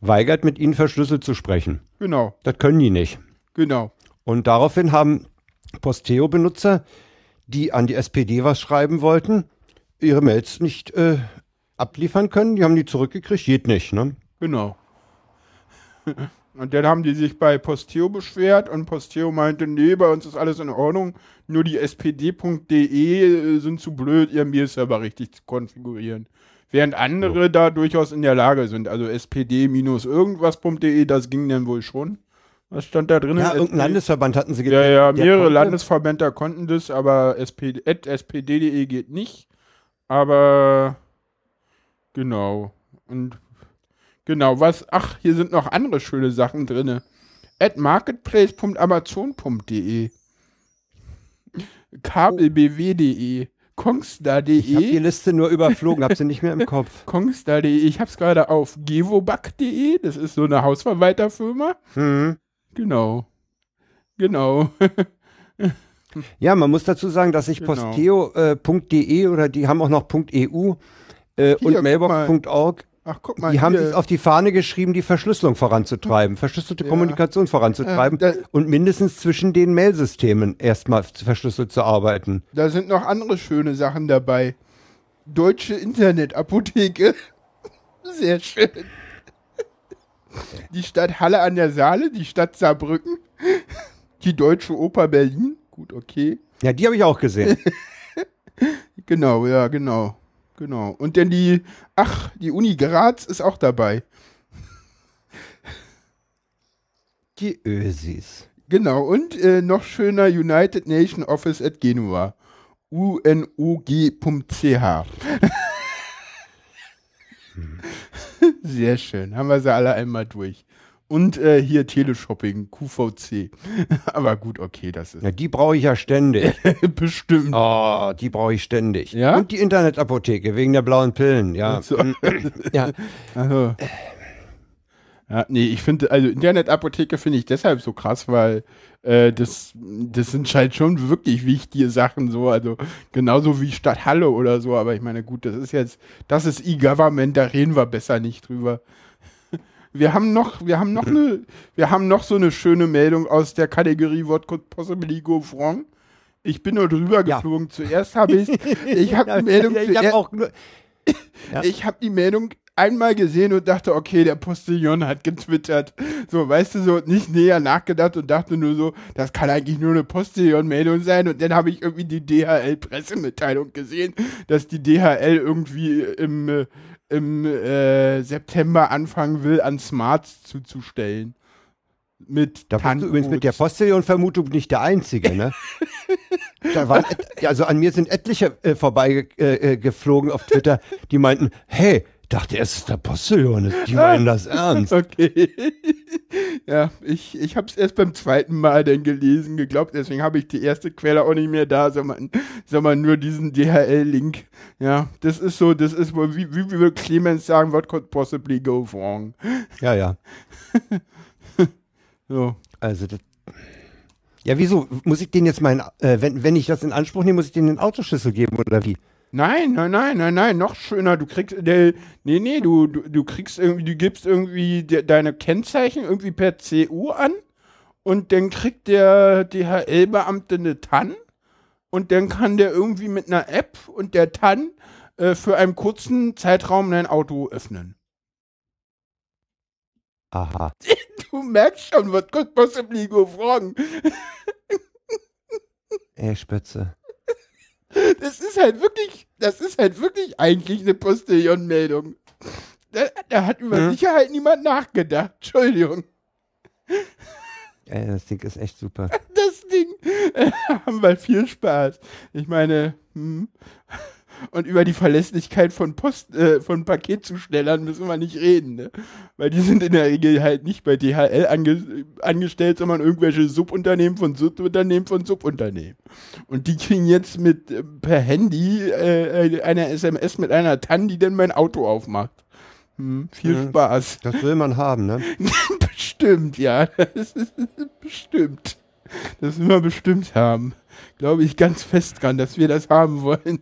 weigert, mit ihnen verschlüsselt zu sprechen. Genau, Das können die nicht. genau. Und daraufhin haben Posteo-Benutzer, die an die SPD was schreiben wollten, ihre Mails nicht äh, abliefern können. Die haben die zurückgekriegt. Geht nicht, ne? Genau. Und dann haben die sich bei Posteo beschwert und Posteo meinte, nee, bei uns ist alles in Ordnung, nur die spd.de äh, sind zu blöd, ihren Mail-Server richtig zu konfigurieren. Während andere da durchaus in der Lage sind. Also spd-irgendwas.de, das ging dann wohl schon. Was stand da drin? Ja, irgendein SPD? Landesverband hatten sie Ja, ja, mehrere Landesverbände konnten das, aber SPD, spd.de geht nicht. Aber genau. Und genau, was, ach, hier sind noch andere schöne Sachen drin. At marketplace.amazon.de kabelbw.de Ich habe die kongstar.de Liste nur überflogen, habe sie nicht mehr im Kopf. kongstar.de ich hab's gerade auf gevoback.de, das ist so eine Hausverwalterfirma. Mhm. Genau. Genau. Ja, man muss dazu sagen, dass sich Genau. posteo.de oder die haben auch noch .eu äh, und mailbox.org, Ach, guck mal. die haben sich auf die Fahne geschrieben, die Verschlüsselung voranzutreiben, verschlüsselte Ja. Kommunikation voranzutreiben Äh, da- und mindestens zwischen den Mailsystemen erstmal verschlüsselt zu arbeiten. Da sind noch andere schöne Sachen dabei. Deutsche Internetapotheke. Sehr schön. Die Stadt Halle an der Saale, die Stadt Saarbrücken, die Deutsche Oper Berlin. Gut, okay. Ja, die habe ich auch gesehen. Genau, ja, genau. Genau. Und dann die, ach, die Uni Graz ist auch dabei. die Ösis. Genau. Und äh, noch schöner United Nation Office at Genua. unog.ch. Sehr schön. Haben wir sie alle einmal durch. Und äh, hier Teleshopping, QVC. Aber gut, okay, das ist Ja, die brauche ich ja ständig. bestimmt. Oh, die brauche ich ständig. Ja? Und die Internetapotheke wegen der blauen Pillen, ja. So. ja. Also, ja, nee, ich finde, also Internetapotheke finde ich deshalb so krass, weil äh, das, das sind halt schon wirklich wichtige Sachen, so, also genauso wie Stadthalle oder so, aber ich meine, gut, das ist jetzt, das ist E-Government, da reden wir besser nicht drüber. Wir haben noch, wir haben noch eine, wir haben noch so eine schöne Meldung aus der Kategorie What could possibly go wrong? Ich bin nur drüber Ja. geflogen. Zuerst habe ich, ich habe die Meldung, ich habe auch nur, Ja. ich habe die Meldung einmal gesehen und dachte, okay, der Postillon hat getwittert. So, weißt du, so nicht näher nachgedacht und dachte nur so, das kann eigentlich nur eine Postillon-Meldung sein. Und dann habe ich irgendwie die DHL-Pressemitteilung gesehen, dass die DHL irgendwie im, äh, im äh, September anfangen will, an Smarts zuzustellen. Mit Da bist du übrigens mit der. Postillon-Vermutung nicht der Einzige, ne? da waren, also an mir sind etliche äh, vorbeigeflogen äh, äh, auf Twitter, die meinten, hey, dachte es ist der Postillon, die meinen das ernst. Okay. ja, ich, ich habe es erst beim zweiten Mal dann gelesen, geglaubt, deswegen habe ich die erste Quelle auch nicht mehr da, sondern, sondern nur diesen DHL-Link. Ja, das ist so, das ist wohl, wie, wie würde Clemens sagen, what could possibly go wrong? Ja, ja. So. Also das, ja, wieso? Muss ich den jetzt meinen, äh, wenn, wenn ich das in Anspruch nehme, muss ich den den Autoschlüssel geben oder wie? Nein, nein, nein, nein, nein, noch schöner. Du kriegst, der, nee, nee, du, du, du kriegst irgendwie, du gibst irgendwie de, deine Kennzeichen irgendwie per CU an und dann kriegt der DHL-Beamte eine TAN und dann kann der irgendwie mit einer App und der TAN äh, für einen kurzen Zeitraum dein Auto öffnen. Aha. Du merkst schon, was could possibly go wrong. Ey, Spitze. Das ist halt wirklich, das ist halt wirklich eigentlich eine Postillon-Meldung. Da, da hat über Hm. Sicherheit niemand nachgedacht. Entschuldigung. Ey, das Ding ist echt super. Das Ding. Äh, haben wir viel Spaß. Ich meine, hm. Und über die Verlässlichkeit von Post, äh, von Paketzustellern müssen wir nicht reden, ne? Weil die sind in der Regel halt nicht bei DHL ange angestellt, sondern irgendwelche Subunternehmen von Subunternehmen von Subunternehmen. Und die kriegen jetzt mit äh, per Handy äh, eine SMS mit einer TAN, die dann mein Auto aufmacht. Hm, viel Ja. Spaß. Das will man haben, ne? bestimmt, ja. Das ist bestimmt. Das will wir bestimmt haben. Glaube ich ganz fest dran, dass wir das haben wollen.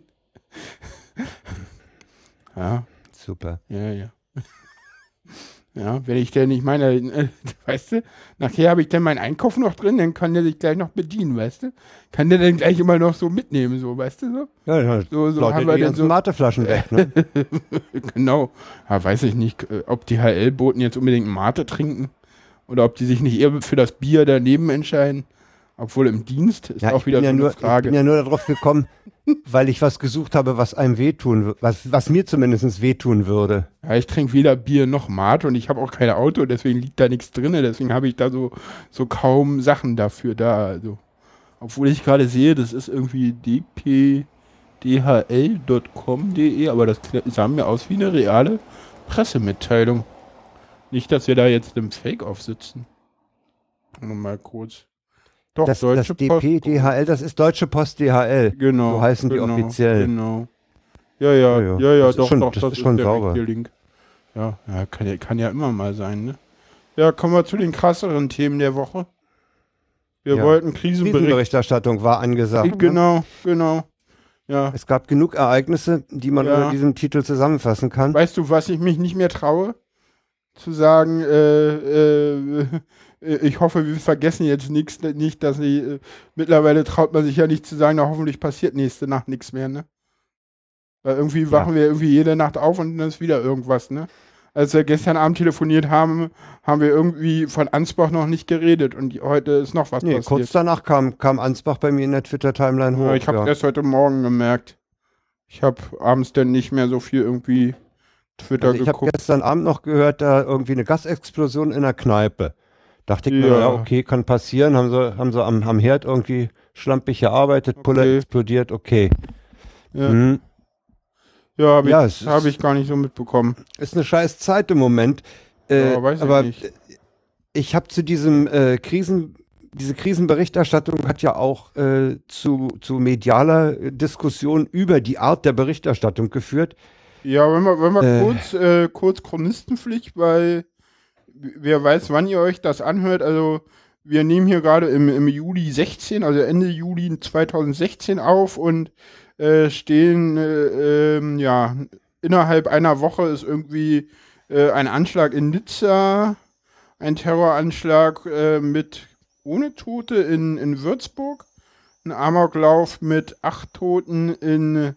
Ja, Super. ja, ja. Ja, wenn ich denn, ich meine, äh, weißt du, nachher habe ich dann meinen Einkauf noch drin, dann kann der sich gleich noch bedienen, weißt du? Kann der dann gleich immer noch so mitnehmen, so, weißt du so? Ja, ja. So, so haben wir die dann so. Mateflaschen weg, ne? Genau. Ja, weiß ich nicht, äh, ob die HL-Boten jetzt unbedingt Mate trinken oder ob die sich nicht eher für das Bier daneben entscheiden. Obwohl im Dienst ist Ja, auch ich wieder so ja, eine nur, ich Frage. bin ja nur darauf gekommen, weil ich was gesucht habe, was einem wehtun, wür- was, was mir zumindest wehtun würde. Ja, ich trinke weder Bier noch Mate und ich habe auch kein Auto, deswegen liegt da nichts drin. Deswegen habe ich da so, so kaum Sachen dafür da. Also, obwohl ich gerade sehe, das ist irgendwie dpdhl.com.de, aber das sah mir aus wie eine reale Pressemitteilung. Nicht, dass wir da jetzt im Fake-Off sitzen. Nur mal kurz. Doch, Das, das Deutsche Post. DP, DHL, das ist Deutsche Post DHL. Genau. So heißen die genau, offiziell. Genau. Ja, ja, Ja, ja. ja, Das ist doch, schon- doch, das das, ist schon sauber. Link. Ja, ja kann, ja, kann ja immer mal sein, ne? Ja, kommen wir zu den krasseren Themen der Woche. Wir Ja. wollten Krisenbericht. Krisenberichterstattung war angesagt. ne? Genau, genau. Ja. Es gab genug Ereignisse, die man Ja. unter diesem Titel zusammenfassen kann. Weißt du, was ich mich nicht mehr traue? Zu sagen, äh, äh, ich hoffe, wir vergessen jetzt nichts, nicht, dass ich, äh, mittlerweile traut man sich ja nicht zu sagen, na hoffentlich passiert nächste Nacht nichts mehr, ne? Weil irgendwie wachen wir irgendwie jede Nacht auf und dann ist wieder irgendwas, ne? Als wir gestern Abend telefoniert haben, haben wir irgendwie von Ansbach noch nicht geredet und heute ist noch was Nee, passiert. kurz danach kam, kam Ansbach bei mir in der Twitter-Timeline hoch. Ja, ich habe ja. erst heute Morgen gemerkt. Ich habe abends dann nicht mehr so viel irgendwie Twitter Also ich habe geguckt. gestern Abend noch gehört, da irgendwie eine Gasexplosion in der Kneipe. Dachte ich mir, Ja. ja, okay, kann passieren. Haben sie, haben sie am, am Herd irgendwie schlampig gearbeitet, Pulle Okay. explodiert, okay. Ja. Hm. Ja, habe Ja, ich, hab ich gar nicht so mitbekommen. Ist eine scheiß Zeit im Moment. Äh, Ja, weiß ich aber nicht. ich habe zu diesem äh, Krisen, diese Krisenberichterstattung hat ja auch äh, zu, zu medialer Diskussion über die Art der Berichterstattung geführt. Ja, wenn wir, wenn wir Äh. kurz, äh, kurz Chronistenpflicht, weil wer weiß, wann ihr euch das anhört. Also wir nehmen hier gerade im, im Juli 16, also Ende Juli 2016 auf und äh, stehen, äh, ähm, ja, innerhalb einer Woche ist irgendwie äh, ein Anschlag in Nizza, ein Terroranschlag äh, mit ohne Tote in, in Würzburg, ein Amoklauf mit acht Toten in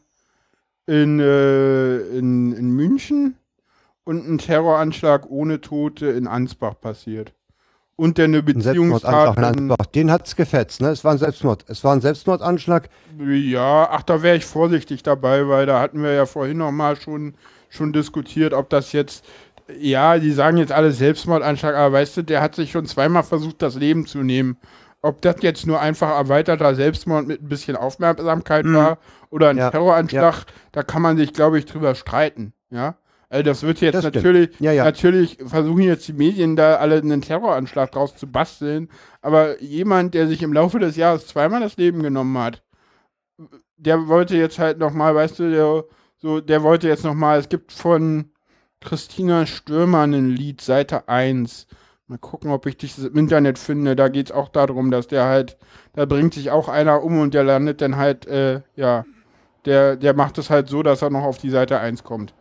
in, äh, in, in München und ein Terroranschlag ohne Tote in Ansbach passiert. Und dann eine Ein Beziehungstat. in In, Ansbach. Den hat's gefetzt, ne? Es war ein Selbstmord. Es war ein Selbstmordanschlag. ja, ach, da wäre ich vorsichtig dabei, weil da hatten wir ja vorhin noch mal schon, schon diskutiert, ob das jetzt, ja, die sagen jetzt alle Selbstmordanschlag, aber weißt du, der hat sich schon zweimal versucht, das Leben zu nehmen. Ob das jetzt nur einfach erweiterter Selbstmord mit ein bisschen Aufmerksamkeit war oder ein Ja, Terroranschlag, da kann man sich, glaube ich, drüber streiten. Ja, also das wird jetzt Das natürlich, Ja, ja. natürlich versuchen jetzt die Medien da alle einen Terroranschlag draus zu basteln, aber jemand, der sich im Laufe des Jahres zweimal das Leben genommen hat, der wollte jetzt halt nochmal, weißt du, der, so, der wollte jetzt nochmal, es gibt von Christina Stürmer ein Lied, Seite 1. Mal gucken, ob ich das im Internet finde. Da geht es auch darum, dass der halt, da bringt sich auch einer um und der landet dann halt, äh, ja, der, der macht es halt so, dass er noch auf die Seite 1 kommt.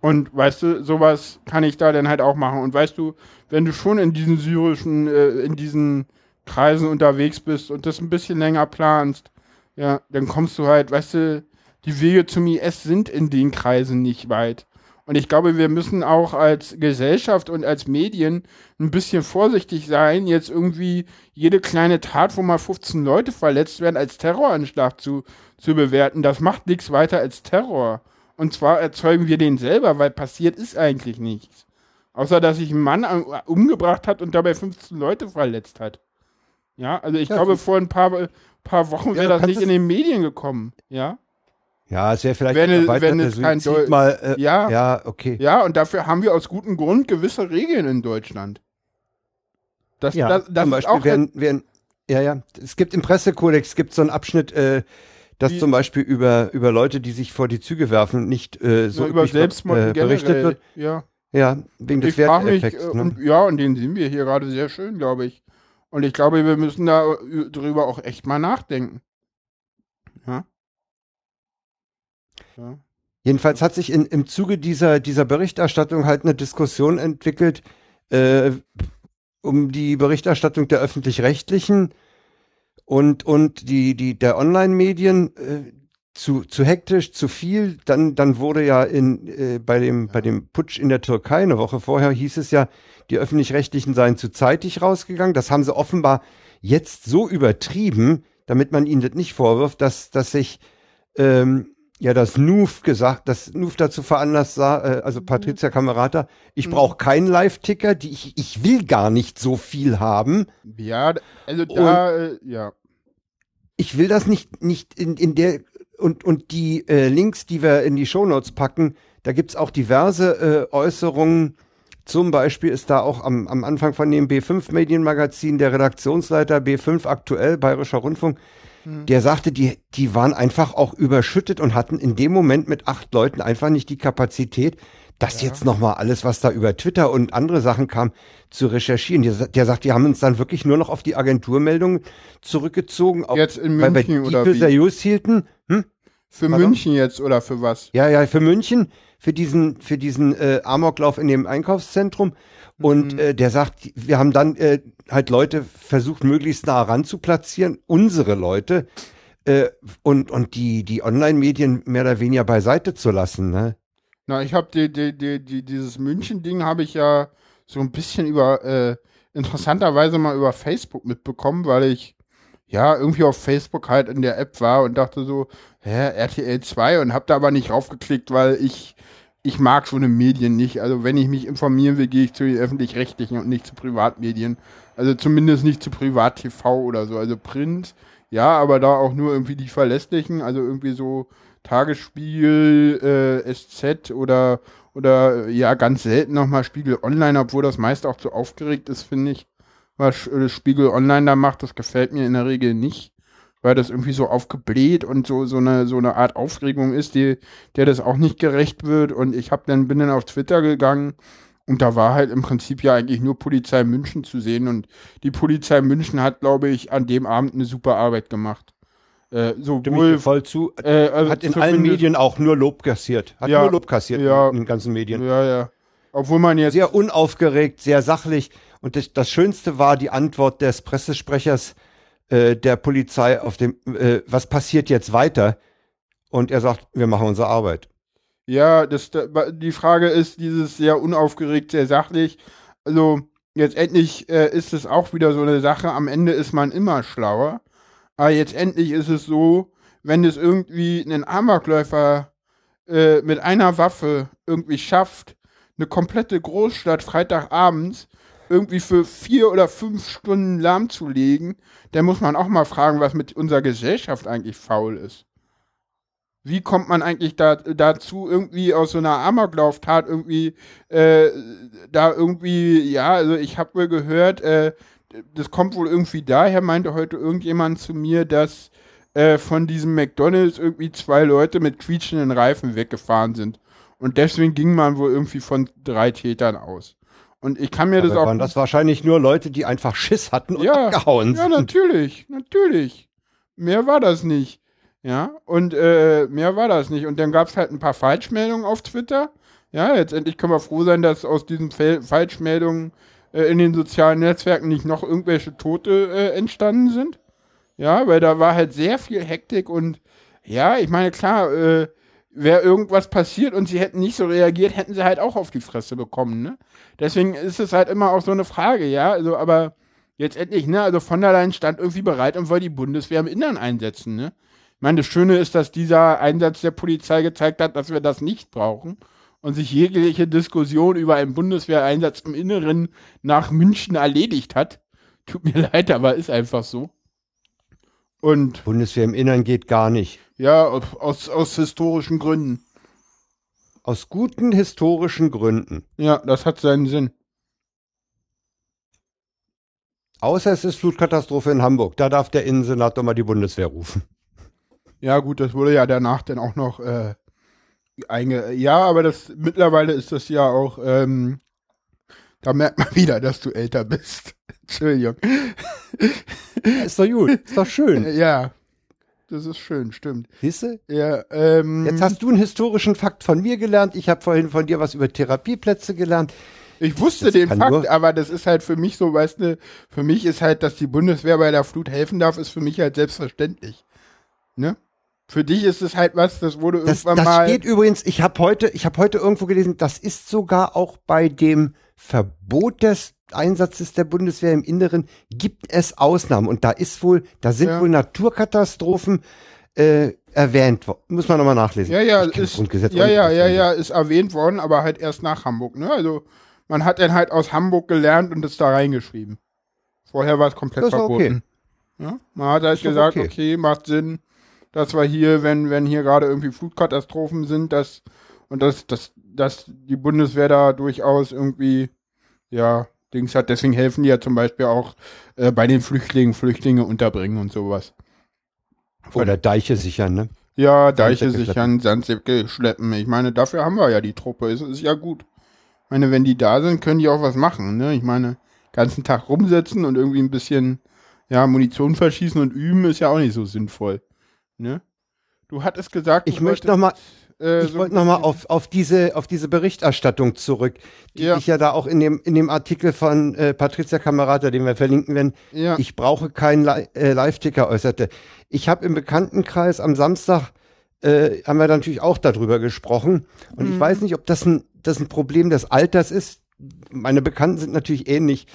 Und weißt du, sowas kann ich da dann halt auch machen. Und weißt du, wenn du schon in diesen syrischen, äh, in diesen Kreisen unterwegs bist und das ein bisschen länger planst, ja, dann kommst du halt, weißt du, die Wege zum IS sind in den Kreisen nicht weit. Und ich glaube, wir müssen auch als Gesellschaft und als Medien ein bisschen vorsichtig sein, jetzt irgendwie jede kleine Tat, wo mal 15 Leute verletzt werden, als Terroranschlag zu, zu bewerten. Das macht nichts weiter als Terror. Und zwar erzeugen wir den selber, weil passiert ist eigentlich nichts. Außer, dass sich ein Mann umgebracht hat und dabei 15 Leute verletzt hat. Ja, also ich Ja, glaube, vor ein paar, paar Wochen Ja, wäre du das nicht in den Medien gekommen. Ja. Ja, es wäre vielleicht Wenn erweiterter wenn es kein Deu- mal. Äh, Ja. ja, okay. Ja, und dafür haben wir aus gutem Grund gewisse Regeln in Deutschland. Das, Ja, das, das zum Beispiel auch werden, werden, ja, ja, es gibt im Pressekodex, es gibt so einen Abschnitt, äh, dass zum Beispiel über, über Leute, die sich vor die Züge werfen, nicht äh, so so über üblich, Selbstmord äh, berichtet generell. wird. Ja. Ja, wegen des Ich mich, Werteffekts. äh, Ne? und, ja, und den sehen wir hier gerade sehr schön, glaube ich. Und ich glaube, wir müssen da äh, drüber auch echt mal nachdenken. Ja. ja. Jedenfalls hat sich in, im Zuge dieser, dieser Berichterstattung halt eine Diskussion entwickelt äh, um die Berichterstattung der öffentlich-rechtlichen und, und die, die, der Online-Medien äh, zu, zu hektisch, zu viel. Dann, dann wurde ja in, äh, bei, dem, bei dem Putsch in der Türkei eine Woche vorher hieß es ja, die öffentlich-rechtlichen seien zu zeitig rausgegangen. Das haben sie offenbar jetzt so übertrieben, damit man ihnen das nicht vorwirft, dass, dass sich ähm, ja das NUF gesagt, das NUF dazu veranlasst sah, äh, also Patricia Camerata, ich Mhm. brauche keinen Live-Ticker, die ich, ich will gar nicht so viel haben. Ja, also da, äh, ja. Ich will das nicht, nicht in, in der und, und die äh, Links, die wir in die Shownotes packen, da gibt's auch diverse äh, Äußerungen. Zum Beispiel ist da auch am, am Anfang von dem B5 Medienmagazin der Redaktionsleiter B5 aktuell, Bayerischer Rundfunk, Hm. der sagte, die, die waren einfach auch überschüttet und hatten in dem Moment mit acht Leuten einfach nicht die Kapazität, das Ja. jetzt nochmal alles, was da über Twitter und andere Sachen kam, zu recherchieren. Der, der sagt, die haben uns dann wirklich nur noch auf die Agenturmeldungen zurückgezogen, auf, Jetzt in weil wir München die oder für wie? seriös hielten. Hm? Für Pardon? München jetzt oder für was? Ja, ja, für München, für diesen, für diesen äh, Amoklauf in dem Einkaufszentrum. Und Mhm. äh, der sagt, wir haben dann äh, halt Leute versucht, möglichst nah ran zu platzieren, unsere Leute, äh, und, und die, die Online-Medien mehr oder weniger beiseite zu lassen. Ne? Na, ich habe die, die, die, die, dieses München-Ding habe ich ja so ein bisschen über, äh, interessanterweise mal über Facebook mitbekommen, weil ich ja irgendwie auf Facebook halt in der App war und dachte so, hä, RTL 2 und hab da aber nicht raufgeklickt, weil ich, ich mag so eine Medien nicht. Also wenn ich mich informieren will, gehe ich zu den öffentlich-rechtlichen und nicht zu Privatmedien. Also zumindest nicht zu Privat-TV oder so. Also Print, ja, aber da auch nur irgendwie die verlässlichen, also irgendwie so Tagesspiegel, äh, SZ oder, oder ja, ganz selten nochmal Spiegel Online, obwohl das meist auch zu aufgeregt ist, finde ich. Was äh, Spiegel Online da macht, das gefällt mir in der Regel nicht, weil das irgendwie so aufgebläht und so, so, eine, so eine Art Aufregung ist, die, der das auch nicht gerecht wird. Und ich hab dann, bin dann auf Twitter gegangen und da war halt im Prinzip ja eigentlich nur Polizei München zu sehen. Und die Polizei München hat, glaube ich, an dem Abend eine super Arbeit gemacht. Äh, sowohl voll zu. äh, also Hat in allen Medien auch nur Lob kassiert. Hat Ja, nur Lob kassiert ja. in den ganzen Medien. Ja, ja. Obwohl man jetzt. Sehr unaufgeregt, sehr sachlich. Und das, das Schönste war die Antwort des Pressesprechers äh, der Polizei auf dem, äh, was passiert jetzt weiter? Und er sagt, wir machen unsere Arbeit. Ja, das, da- die Frage ist dieses sehr unaufgeregt, sehr sachlich. Also, jetzt endlich äh, ist es auch wieder so eine Sache. Am Ende ist man immer schlauer. Aber jetzt endlich ist es so, wenn es irgendwie einen Amokläufer äh, mit einer Waffe irgendwie schafft, eine komplette Großstadt Freitagabends irgendwie für vier oder fünf Stunden lahmzulegen, dann muss man auch mal fragen, was mit unserer Gesellschaft eigentlich faul ist. Wie kommt man eigentlich da, dazu, irgendwie aus so einer Amoklauftat irgendwie, äh, da irgendwie, ja, also ich habe wohl gehört, äh, das kommt wohl irgendwie daher, meinte heute irgendjemand zu mir, dass äh, von diesem McDonalds irgendwie zwei Leute mit quietschenden Reifen weggefahren sind. Und deswegen ging man wohl irgendwie von drei Tätern aus. Und ich kann mir das Dabei auch. waren das wahrscheinlich nur Leute, die einfach Schiss hatten und Ja, abgehauen Ja, sind. natürlich, natürlich. Mehr war das nicht. Ja, und äh, mehr war das nicht. Und dann gab es halt ein paar Falschmeldungen auf Twitter. Ja, letztendlich können wir froh sein, dass aus diesen Fel Falschmeldungen in den sozialen Netzwerken nicht noch irgendwelche Tote äh, entstanden sind. Ja, weil da war halt sehr viel Hektik und ja, ich meine, klar, äh, wäre irgendwas passiert und sie hätten nicht so reagiert, hätten sie halt auch auf die Fresse bekommen, ne? Deswegen ist es halt immer auch so eine Frage, ja, also, aber jetzt endlich, ne, also von der Leyen stand irgendwie bereit und wollte die Bundeswehr im Innern einsetzen, ne? Ich meine, das Schöne ist, dass dieser Einsatz der Polizei gezeigt hat, dass wir das nicht brauchen und sich jegliche Diskussion über einen Bundeswehreinsatz im Inneren nach München erledigt hat. Tut mir leid, aber ist einfach so. Und Bundeswehr im Innern geht gar nicht. ja, aus, aus historischen Gründen. Aus guten historischen Gründen. Ja, das hat seinen Sinn. Außer es ist Flutkatastrophe in Hamburg. Da darf der Innensenator mal die Bundeswehr rufen. Ja, gut, das wurde ja danach dann auch noch äh, einge. Ja, aber das mittlerweile ist das ja auch. Ähm, da merkt man wieder, dass du älter bist. Entschuldigung. Ist doch gut. Ist doch schön. Ja, das ist schön, stimmt. Du? Ja, ähm, Jetzt hast du einen historischen Fakt von mir gelernt. Ich habe vorhin von dir was über Therapieplätze gelernt. ich wusste das den Fakt, aber das ist halt für mich so, weißt du, für mich ist halt, dass die Bundeswehr bei der Flut helfen darf, ist für mich halt selbstverständlich. Ne? Für dich ist es halt was, das wurde Das, irgendwann das mal. steht übrigens, ich habe heute, ich habe heute irgendwo gelesen, das ist sogar auch bei dem Verbot des Einsatzes der Bundeswehr im Inneren gibt es Ausnahmen und da ist wohl, da sind Ja. wohl Naturkatastrophen äh, erwähnt worden. Muss man nochmal nachlesen. Ja, ja, das ist, ja, ja, ja, ja, ist erwähnt worden, aber halt erst nach Hamburg, ne? Also, man hat dann halt aus Hamburg gelernt und es da reingeschrieben. Vorher war es komplett Das ist okay. verboten. Ja? Man hat halt gesagt, okay. okay. macht Sinn, dass wir hier, wenn, wenn hier gerade irgendwie Flutkatastrophen sind, dass, und dass, dass, dass die Bundeswehr da durchaus irgendwie, ja, Dings hat, deswegen helfen die ja zum Beispiel auch äh, bei den Flüchtlingen, Flüchtlinge unterbringen und sowas. Oder Deiche sichern, ne? Ja, Deiche Sandsäcke sichern, Sandsäcke schleppen. Ich meine, dafür haben wir ja die Truppe. Es ist ja gut. Ich meine, wenn die da sind, können die auch was machen. Ne? Ich meine, ganzen Tag rumsitzen und irgendwie ein bisschen ja, Munition verschießen und üben ist ja auch nicht so sinnvoll. Ne? Du hattest gesagt, Ich möchte wolltest, nochmal äh, ich so wollte nochmal auf, auf, diese, auf diese Berichterstattung zurück, die Ja. ich ja da auch in dem, in dem Artikel von äh, Patricia Kamerata, den wir verlinken werden, Ja. ich brauche keinen Li äh, Live-Ticker äußerte. Ich habe im Bekanntenkreis am Samstag, äh, haben wir natürlich auch darüber gesprochen. Und Mhm. ich weiß nicht, ob das ein, das ein Problem des Alters ist. Meine Bekannten sind natürlich ähnlich,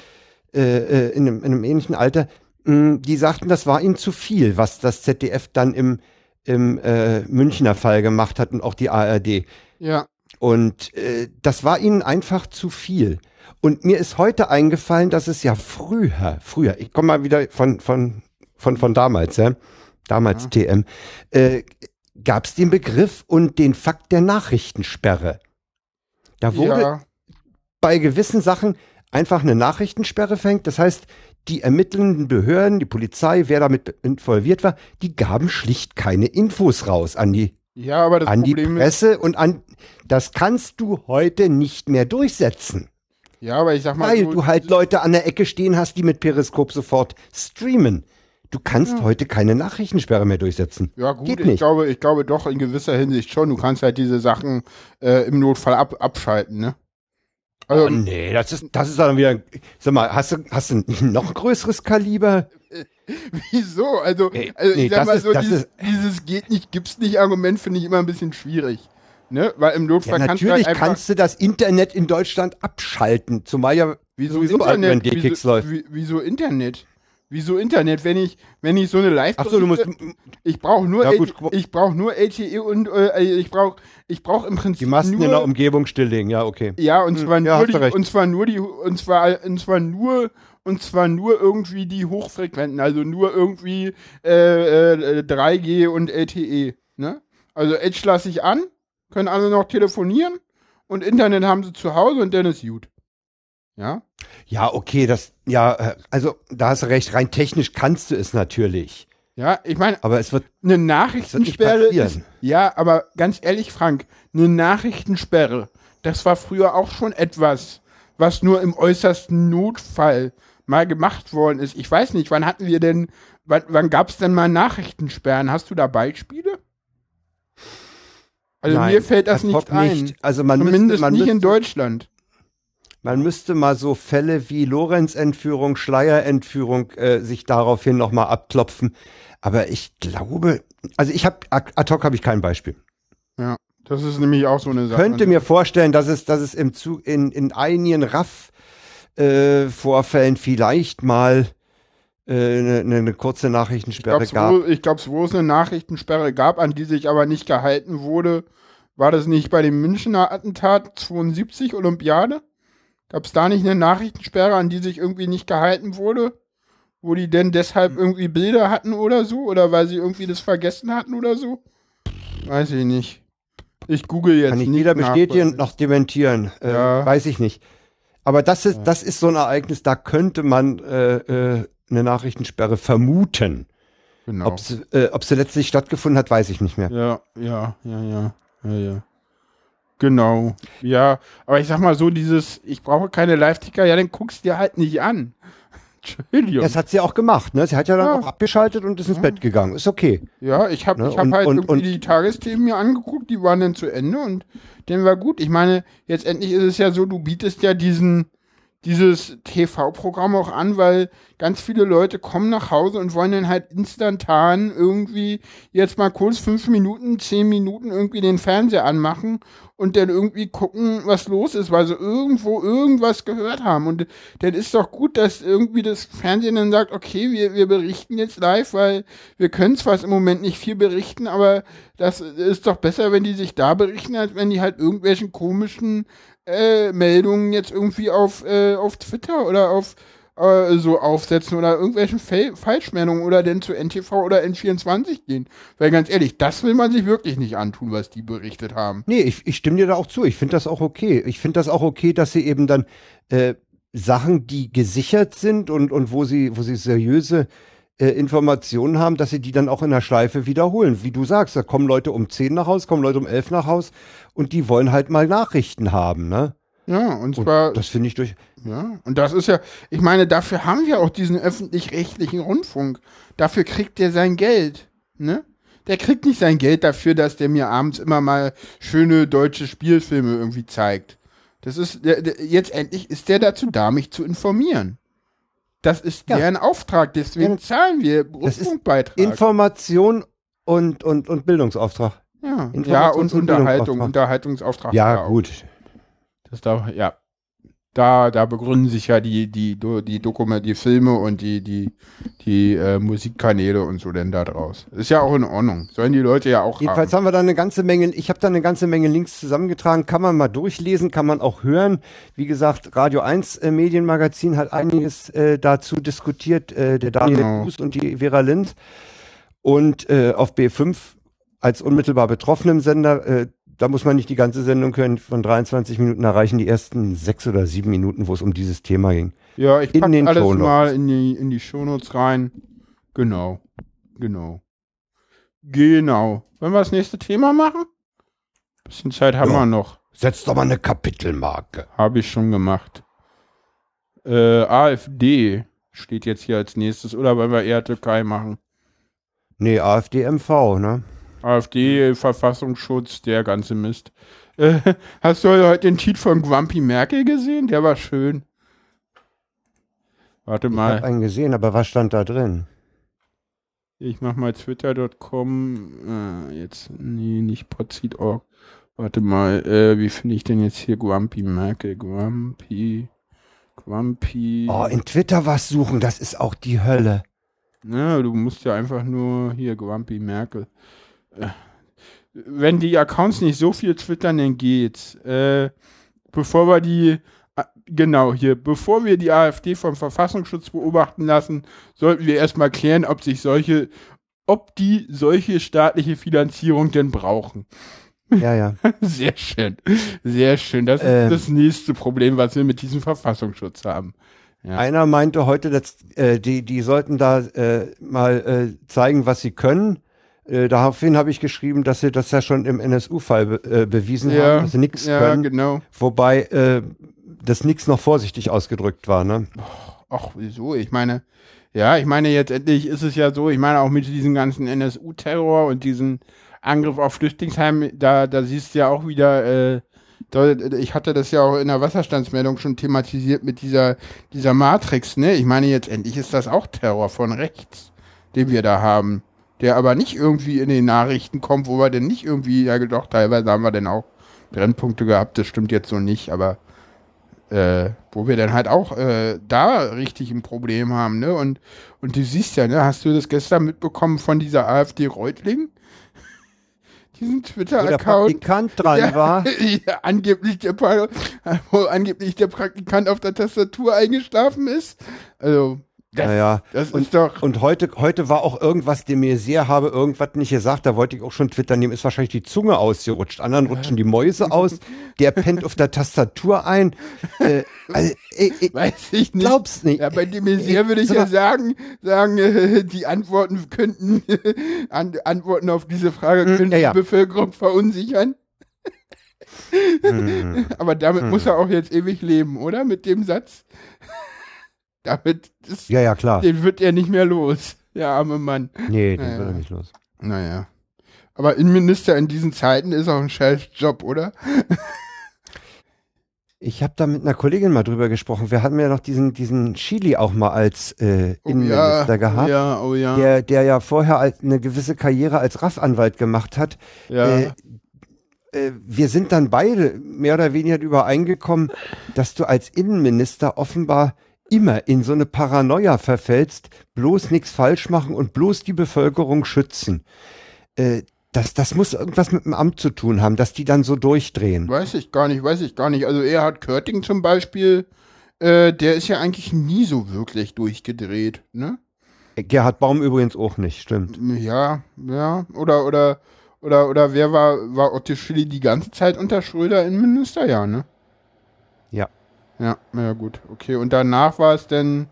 äh, äh, in, einem, in einem ähnlichen Alter. Mm, Die sagten, das war ihnen zu viel, was das ZDF dann im, im äh, Münchner Fall gemacht hat und auch die ARD. ja. Und äh, das war ihnen einfach zu viel. Und mir ist heute eingefallen, dass es ja früher, früher, ich komme mal wieder von, von, von, von damals, ja, damals TM, äh, gab es den Begriff und den Fakt der Nachrichtensperre. Da wurde ja. bei gewissen Sachen einfach eine Nachrichtensperre fängt. Das heißt, die ermittelnden Behörden, die Polizei, wer damit involviert war, die gaben schlicht keine Infos raus an die ja, aber das an die Problem Presse und an das kannst du heute nicht mehr durchsetzen, ja, aber ich sag mal, weil so, du halt Leute an der Ecke stehen hast, die mit Periskop sofort streamen. Du kannst Ja. heute keine Nachrichtensperre mehr durchsetzen. Ja, gut, Geht ich nicht. glaube, ich glaube doch in gewisser Hinsicht schon. Du kannst halt diese Sachen äh, im Notfall ab, abschalten, ne? Also, oh nee, das ist das ist dann wieder sag mal, hast du hast du ein noch größeres Kaliber? wieso? Also, also nee, ich sag mal ist- so, dieses, ist- dieses geht nicht, gibt's nicht Argument finde ich immer ein bisschen schwierig. Ne? Weil im Ja, Notfall kannst du natürlich halt einfach, kannst du das Internet in Deutschland abschalten, zumal ja wieso sowieso Internet, wieso, läuft. wie- wieso Internet? Wieso Internet, wenn ich, wenn ich so eine live Ach so, du musst ich brauche nur, Ja, gut, guck- ich brauche nur LTE und äh, ich brauche, ich brauche im Prinzip die Masten nur, in der Umgebung stilllegen, ja, okay. Ja, und zwar Hm, ja, nur die, und zwar nur die, und zwar, und zwar nur, und zwar nur irgendwie die Hochfrequenten, also nur irgendwie äh, äh, 3G und LTE. Ne? Also Edge lasse ich an, können alle noch telefonieren und Internet haben sie zu Hause und dann ist gut. Ja? Ja, okay, das, ja, äh, also da hast du recht, rein technisch kannst du es natürlich. Ja, ich meine, Aber es wird, eine wird Nachrichtensperre ist, passieren. ja, aber ganz ehrlich, Frank, eine Nachrichtensperre, das war früher auch schon etwas, was nur im äußersten Notfall mal gemacht worden ist. Ich weiß nicht, wann hatten wir denn, wann, wann gab es denn mal Nachrichtensperren? Hast du da Beispiele? Also Nein, mir fällt das nicht ein. nicht. Also man müsste, Zumindest man, nicht in müsste, Deutschland. Man müsste mal so Fälle wie Lorenz-Entführung, Schleier-Entführung äh, sich daraufhin nochmal abklopfen. Aber ich glaube, also ich habe, ad hoc habe ich kein Beispiel. Ja, das ist nämlich auch so eine Sache. Könnte mir vorstellen, dass es, dass es im Zug in, in einigen Raff-Vorfällen vielleicht mal eine äh, ne, ne kurze Ich Nachrichtensperre glaube, gab. wo, ich glaub's, wo es eine Nachrichtensperre gab, an die sich aber nicht gehalten wurde, war das nicht bei dem Münchner Attentat 72 Olympiade? Gab es da nicht eine Nachrichtensperre, an die sich irgendwie nicht gehalten wurde? wo die denn deshalb irgendwie Bilder hatten oder so? Oder weil sie irgendwie das vergessen hatten oder so? Weiß ich nicht. Ich google jetzt Kann ich nicht weder bestätigen noch dementieren. Äh, Ja. Weiß ich nicht. Aber das ist, das ist so ein Ereignis, da könnte man äh, äh, eine Nachrichtensperre vermuten. Genau. Ob sie äh, ob sie letztlich stattgefunden hat, weiß ich nicht mehr. Ja, ja, ja, ja, ja, ja. Genau. Ja, aber ich sag mal so, dieses, ich brauche keine Live-Ticker, ja, dann guckst dir halt nicht an. Entschuldigung. Das hat sie auch gemacht, ne? Sie hat ja dann Ja. auch abgeschaltet und ist ins Bett gegangen. Ist okay. Ja, ich habe Ne, ich hab und- halt und- irgendwie und- die Tagesthemen mir angeguckt, die waren dann zu Ende und dann war gut. Ich meine, jetzt endlich ist es ja so, du bietest ja diesen dieses TV-Programm auch an, weil ganz viele Leute kommen nach Hause und wollen dann halt instantan irgendwie jetzt mal kurz fünf Minuten, zehn Minuten irgendwie den Fernseher anmachen und dann irgendwie gucken, was los ist, weil sie irgendwo irgendwas gehört haben. Und dann ist doch gut, dass irgendwie das Fernsehen dann sagt, okay, wir, wir berichten jetzt live, weil wir können zwar im Moment nicht viel berichten, aber das ist doch besser, wenn die sich da berichten, als wenn die halt irgendwelchen komischen äh, Meldungen jetzt irgendwie auf, äh, auf Twitter oder auf äh, so aufsetzen oder irgendwelchen Fel Falschmeldungen oder denn zu NTV oder N24 gehen. Weil ganz ehrlich, das will man sich wirklich nicht antun, was die berichtet haben. Nee, ich, ich stimme dir da auch zu. Ich finde das auch okay. Ich finde das auch okay, dass sie eben dann äh, Sachen, die gesichert sind und, und wo sie, wo sie seriöse äh, Informationen haben, dass sie die dann auch in der Schleife wiederholen. Wie du sagst, da kommen Leute um 10 nach Haus, kommen Leute um 11 nach Haus und die wollen halt mal Nachrichten haben, ne? Ja, und Und zwar, das finde ich durch. ja, und das ist ja, ich meine, dafür haben wir auch diesen öffentlich-rechtlichen Rundfunk. Dafür kriegt der sein Geld, ne? Der kriegt nicht sein Geld dafür, dass der mir abends immer mal schöne deutsche Spielfilme irgendwie zeigt. Das ist, der, der, jetzt endlich ist der dazu da, mich zu informieren. Das ist Ja. deren Auftrag, deswegen Ja, zahlen wir Rundfunkbeitrag. Information und, und, und Bildungsauftrag. ja. Ja, und und Unterhaltung. Unterhaltungsauftrag. Ja, auch. gut. Das da, ja. Da, da begründen sich ja die, die, die Dokumente, die Filme und die, die, die äh, Musikkanäle und so denn da draus. Ist ja auch in Ordnung. Sollen die Leute ja auch Jedenfalls haben. haben wir da eine ganze Menge, ich habe da eine ganze Menge Links zusammengetragen, kann man mal durchlesen, kann man auch hören. Wie gesagt, Radio 1 äh, Medienmagazin hat einiges äh, dazu diskutiert, äh, der Daniel Genau. Fuß und die Vera Lind. Und äh, auf B5 als unmittelbar betroffenem Sender, äh, da muss man nicht die ganze Sendung hören, von 23 Minuten erreichen die ersten sechs oder sieben Minuten, wo es um dieses Thema ging. Ja, ich in pack den alles Shownotes. mal in die, in die Shownotes rein. Genau. Genau. Genau. Wollen wir das nächste Thema machen? Bisschen Zeit haben Ja. wir noch. Setz doch mal eine Kapitelmarke. Habe ich schon gemacht. Äh, AfD steht jetzt hier als nächstes. Oder wollen wir eher Türkei machen? Nee, AfD-MV, ne? AfD, Verfassungsschutz, der ganze Mist. Äh, hast du heute den Tweet von Grumpy Merkel gesehen? Der war schön. Warte Ich mal, habe einen gesehen, aber was stand da drin? ich mach mal twitter.com. Äh, jetzt, nee, nicht potzit.org. Warte mal, äh, wie finde ich denn jetzt hier Grumpy Merkel? Grumpy, Grumpy. Oh, in Twitter was suchen, das ist auch die Hölle. Ne, du musst ja einfach nur hier Grumpy Merkel. Äh, wenn die Accounts nicht so viel twittern, dann geht's. Äh, bevor wir die, ah, genau hier, bevor wir die AfD vom Verfassungsschutz beobachten lassen, sollten wir erstmal klären, ob sich solche, ob die solche staatliche Finanzierung denn brauchen. Ja, ja. Sehr schön. Sehr schön. Das ist Ähm. das nächste Problem, was wir mit diesem Verfassungsschutz haben. Ja. Einer meinte heute, dass, äh, die, die sollten da äh, mal äh, zeigen, was sie können. Äh, daraufhin habe ich geschrieben, dass sie das ja schon im NSU-Fall be äh, bewiesen haben, dass sie nichts ja, können. genau. Wobei äh, das nix noch vorsichtig ausgedrückt war, ne? Ach, wieso? Ich meine, ja, ich meine, jetzt endlich ist es ja so, ich meine auch mit diesem ganzen NSU-Terror und diesen Angriff auf Flüchtlingsheim, da, da siehst du ja auch wieder, äh, ich hatte das ja auch in der Wasserstandsmeldung schon thematisiert mit dieser, dieser Matrix, ne? Ich meine, jetzt endlich ist das auch Terror von rechts, den wir da haben. Der aber nicht irgendwie in den Nachrichten kommt, wo wir denn nicht irgendwie, ja doch, teilweise haben wir denn auch Brennpunkte gehabt, das stimmt jetzt so nicht, aber äh, wo wir dann halt auch äh, da richtig ein Problem haben, ne? Und, und du siehst ja, ne, hast du das gestern mitbekommen von dieser AfD Reutling? Diesen Wo der Twitter-Account. Praktikant dran Ja. war. Ja, angeblich der, wo angeblich der Praktikant auf der Tastatur eingeschlafen ist. Also, Das, naja. das und, ist doch. Und heute, heute war auch irgendwas, dem mir sehr habe irgendwas nicht gesagt. Da wollte ich auch schon twittern. Dem ist wahrscheinlich die Zunge ausgerutscht. Anderen rutschen die Mäuse aus. Der pennt auf der Tastatur ein. Äh, also, ey, ey, Weiß ich nicht. glaub's nicht. Ja, bei dem Messier würde ich Sag ja sagen, sagen, äh, die Antworten könnten, an, Antworten auf diese Frage Hm, könnten ja, ja. die Bevölkerung verunsichern. Hm. Aber damit Hm. muss er auch jetzt ewig leben, oder? Mit dem Satz. Damit, das, Ja, ja, klar. den wird er nicht mehr los. Der arme Mann. Nee, den Naja. will er nicht los. Naja. Aber Innenminister in diesen Zeiten ist auch ein scheiß Job, oder? Ich habe da mit einer Kollegin mal drüber gesprochen. Wir hatten ja noch diesen, diesen Chili auch mal als äh, Innenminister ja, gehabt. Oh ja, oh ja. Der, der ja vorher als, eine gewisse Karriere als RAF-Anwalt gemacht hat. ja. Äh, äh, wir sind dann beide mehr oder weniger übereingekommen, dass du als Innenminister offenbar immer in so eine Paranoia verfällst, bloß nichts falsch machen und bloß die Bevölkerung schützen. Äh, das, das muss irgendwas mit dem Amt zu tun haben, dass die dann so durchdrehen. Weiß ich gar nicht, weiß ich gar nicht. Also Erhard Körting zum Beispiel, äh, der ist ja eigentlich nie so wirklich durchgedreht, ne? Gerhard Baum übrigens auch nicht, stimmt. Ja, ja. Oder, oder, oder, oder wer war, war Otto Schilly die ganze Zeit unter Schröder Innenminister? Ja, ne? Ja. Ja, ja gut, okay. Und danach war es dann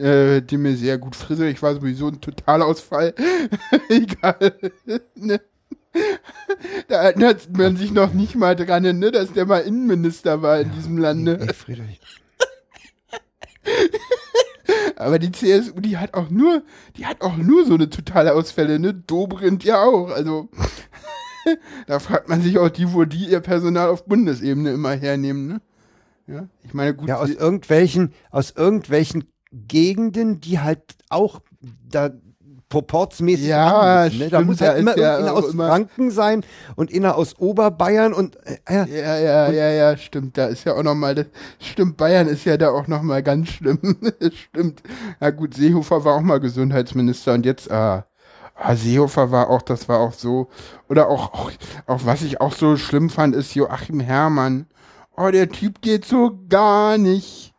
äh, die mir sehr gut Friedrich war sowieso ein Totalausfall. Egal. ne? Da erinnert man sich noch nicht mal dran, ne, dass der mal Innenminister war in diesem Lande. Ey, Friedrich. Aber die CSU, die hat auch nur, die hat auch nur so eine totale Ausfälle, ne? Dobrindt ja auch. Also da fragt man sich auch die, wo die ihr Personal auf Bundesebene immer hernehmen, ne? Ja, ich meine, gut. Ja, aus irgendwelchen, aus irgendwelchen Gegenden, die halt auch da proportsmäßig Ja, müssen, ne? Da muss halt immer ist ja auch aus immer- Franken sein und einer aus Oberbayern und äh, ja, ja, ja, ja, ja, stimmt. Da ist ja auch noch mal, das, stimmt. Bayern ist ja da auch noch mal ganz schlimm. stimmt. Na gut, Seehofer war auch mal Gesundheitsminister und jetzt, ah, ah, Seehofer war auch, das war auch so. Oder auch, auch, auch was ich auch so schlimm fand, ist Joachim Herrmann. Oh, der Typ geht so gar nicht.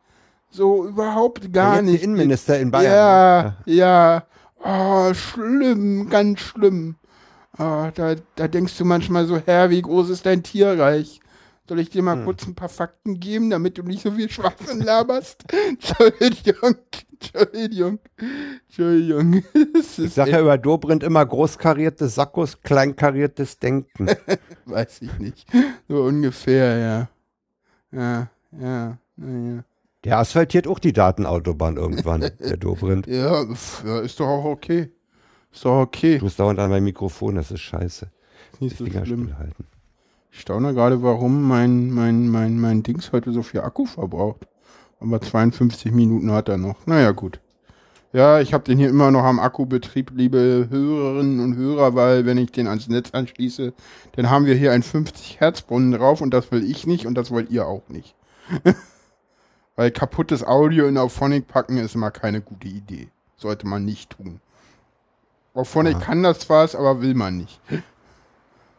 So überhaupt gar der nicht. Innenminister in Bayern. Ja, ne? ja. Oh, schlimm, ganz schlimm. Ah, da, da denkst du manchmal so, Herr, wie groß ist dein Tierreich? Soll ich dir mal Hm. kurz ein paar Fakten geben, damit du nicht so viel Schwachsinn laberst? Entschuldigung, Entschuldigung, Entschuldigung. Ich ist sag ja über Dobrindt immer großkariertes Sackos, kleinkariertes Denken. weiß ich nicht. So ungefähr, ja. Ja, ja, naja. Der asphaltiert auch die Datenautobahn irgendwann, der Dobrindt. Ja, ja, ist doch auch okay. Ist doch okay. Du musst dauernd an mein Mikrofon, das ist scheiße. Nicht so Finger schlimm. stillhalten. Ich staune gerade, warum mein, mein, mein, mein Dings heute so viel Akku verbraucht. Aber 52 Minuten hat er noch. Naja, gut. Ja, ich habe den hier immer noch am Akkubetrieb, liebe Hörerinnen und Hörer, weil wenn ich den ans Netz anschließe, dann haben wir hier einen 50 Hertz Brunnen drauf und das will ich nicht und das wollt ihr auch nicht. weil kaputtes Audio in Auphonic packen ist immer keine gute Idee. Sollte man nicht tun. Auphonic Aha. kann das zwar, aber will man nicht.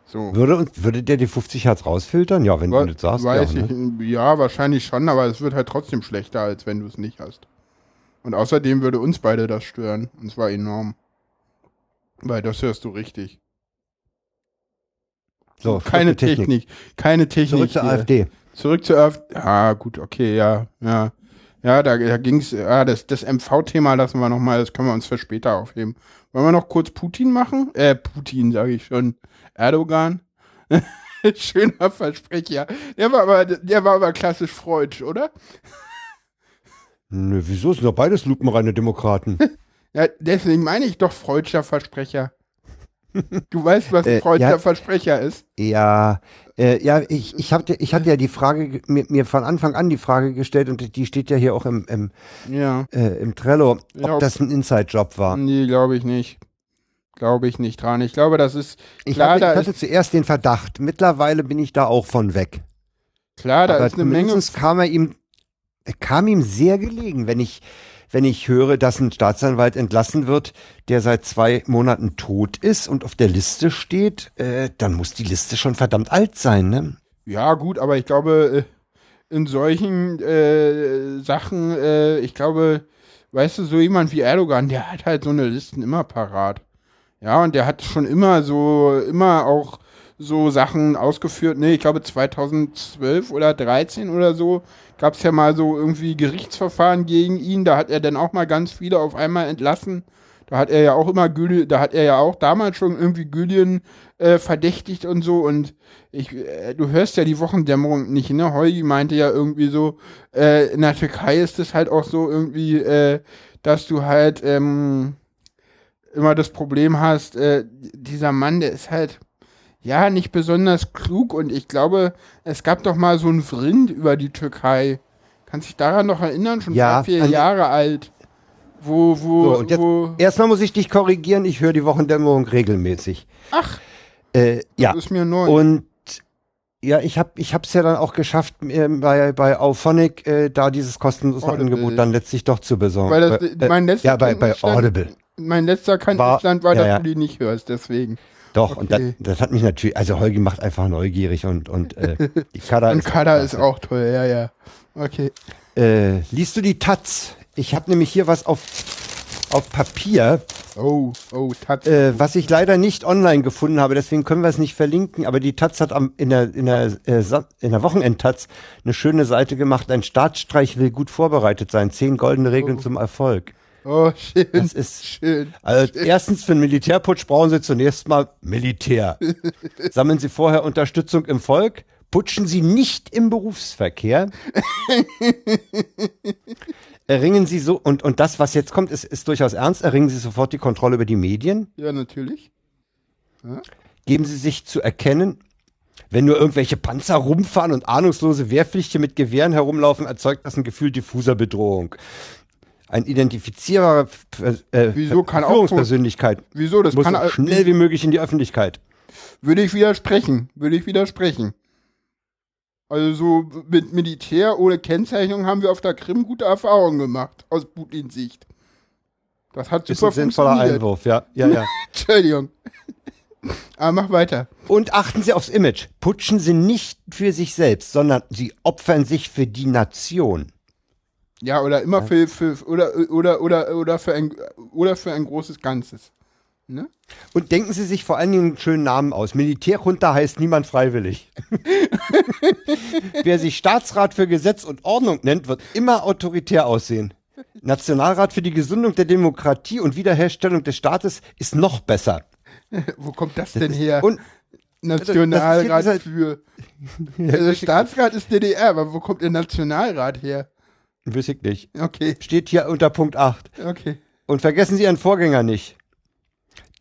So. Würde, würde der die 50 Hertz rausfiltern? Ja, wenn Wa- du das sagst. Weiß ja, ich, ne? ja, wahrscheinlich schon, aber es wird halt trotzdem schlechter, als wenn du es nicht hast. Und außerdem würde uns beide das stören. Und zwar enorm. Weil das hörst du richtig. So, keine mit Technik. Keine Technik. Zurück zur hier. AfD. Zurück zur AfD. Ja, gut, okay, ja, ja. Ja, da, da ging's, ja, das, das MV-Thema lassen wir nochmal, das können wir uns für später aufheben. Wollen wir noch kurz Putin machen? Äh, Putin, sage ich schon. Erdogan. Schöner Versprecher. Der war aber, der war aber klassisch freudsch, oder? Nö, wieso sind doch beides lupenreine Demokraten? Ja, deswegen meine ich doch freudscher Versprecher. Du weißt, was ein Äh, freudscher ja. Versprecher ist. ja, äh, ja, ich, ich, hatte, ich hatte ja die Frage, ge- mir, mir von Anfang an die Frage gestellt und die steht ja hier auch im, im, Ja. äh, im Trello, ob Ja, das ein Inside-Job war. Nee, glaube ich nicht. Glaube ich nicht dran. Ich glaube, das ist, Ich, klar, hatte, da ich hatte zuerst den Verdacht, mittlerweile bin ich da auch von weg. klar, da Aber ist eine Menge. kam er ihm, kam ihm sehr gelegen, wenn ich, wenn ich höre, dass ein Staatsanwalt entlassen wird, der seit zwei Monaten tot ist und auf der Liste steht, äh, dann muss die Liste schon verdammt alt sein, ne? Ja, gut, aber ich glaube, äh, in solchen äh, Sachen, äh, ich glaube, weißt du, so jemand wie Erdogan, der hat halt so eine Listen immer parat. Ja, und der hat schon immer so, immer auch so Sachen ausgeführt. Ne, ich glaube 2012 oder 13 oder so gab es ja mal so irgendwie Gerichtsverfahren gegen ihn. Da hat er dann auch mal ganz viele auf einmal entlassen. Da hat er ja auch immer Gülien, da hat er ja auch damals schon irgendwie Gülien äh, verdächtigt und so. Und ich, äh, du hörst ja die Wochendämmerung nicht, ne? Heugi meinte ja irgendwie so, äh, in der Türkei ist es halt auch so irgendwie, äh, dass du halt ähm, immer das Problem hast, äh, dieser Mann, der ist halt ja nicht besonders klug und ich glaube, es gab doch mal so einen Vrind über die Türkei. Kannst dich daran noch erinnern? Schon Ja, vier an- Jahre alt. Wo, wo, So, und jetzt, wo. erstmal muss ich dich korrigieren, ich höre die Wochendämmerung regelmäßig. Ach, Äh, ja. das ist mir neu. Und ja, ich habe ich hab's ja dann auch geschafft, äh, bei, bei Auphonic äh, da dieses kostenlose Audible. Angebot dann letztlich doch zu besorgen. Weil das, Bei- äh, mein letzter ja, bei, bei Audible. Mein letzter War- Kenntnisstand war, ja, dass ja. du die nicht hörst, deswegen. Doch, und das, Okay. das hat mich natürlich, also Holgi macht einfach neugierig und, und äh, die Kada Und ist Kada ist auch toll, ja, ja. Okay. Äh, liest du die Taz? Ich habe nämlich hier was auf, auf Papier, Oh, oh, Tat. äh, was ich leider nicht online gefunden habe, deswegen können wir es nicht verlinken, aber die Taz hat am, in der, in der, äh, in der Wochenend-Taz eine schöne Seite gemacht, ein Staatsstreich will gut vorbereitet sein, zehn goldene Regeln zum Erfolg. Oh, schön. Das ist, schön. also erstens für einen Militärputsch brauchen Sie zunächst mal Militär. Sammeln Sie vorher Unterstützung im Volk, putschen Sie nicht im Berufsverkehr. Erringen Sie so, und, und das, was jetzt kommt, ist, ist durchaus ernst, erringen Sie sofort die Kontrolle über die Medien, Ja, natürlich. geben Sie sich zu erkennen, wenn nur irgendwelche Panzer rumfahren und ahnungslose Wehrpflichte mit Gewehren herumlaufen, erzeugt das ein Gefühl diffuser Bedrohung. Ein identifizierbarer äh, Wieso kann auch- Führungspersönlichkeit Wieso? Das muss kann so schnell wie möglich in die Öffentlichkeit. Würde ich widersprechen. Würde ich widersprechen. Also so mit Militär ohne Kennzeichnung haben wir auf der Krim gute Erfahrungen gemacht, aus Putins Sicht. Das hat Ist super ein sinnvoller. Einwurf, ja, ja, ja. Entschuldigung. Aber mach weiter. Und achten Sie aufs Image. Putschen Sie nicht für sich selbst, sondern Sie opfern sich für die Nation. Ja, oder immer für, für oder oder oder oder für ein oder für ein großes Ganzes. Ne? Und denken Sie sich vor allen Dingen einen schönen Namen aus. Militärjunta heißt niemand freiwillig. Wer sich Staatsrat für Gesetz und Ordnung nennt, wird immer autoritär aussehen. Nationalrat für die Gesundung der Demokratie und Wiederherstellung des Staates ist noch besser. Wo kommt das denn her? Und Nationalrat das ist für also Staatsrat ist DDR, aber wo kommt der Nationalrat her? Weiß ich nicht. Okay, Steht hier unter Punkt 8. okay. Und vergessen Sie Ihren Vorgänger nicht.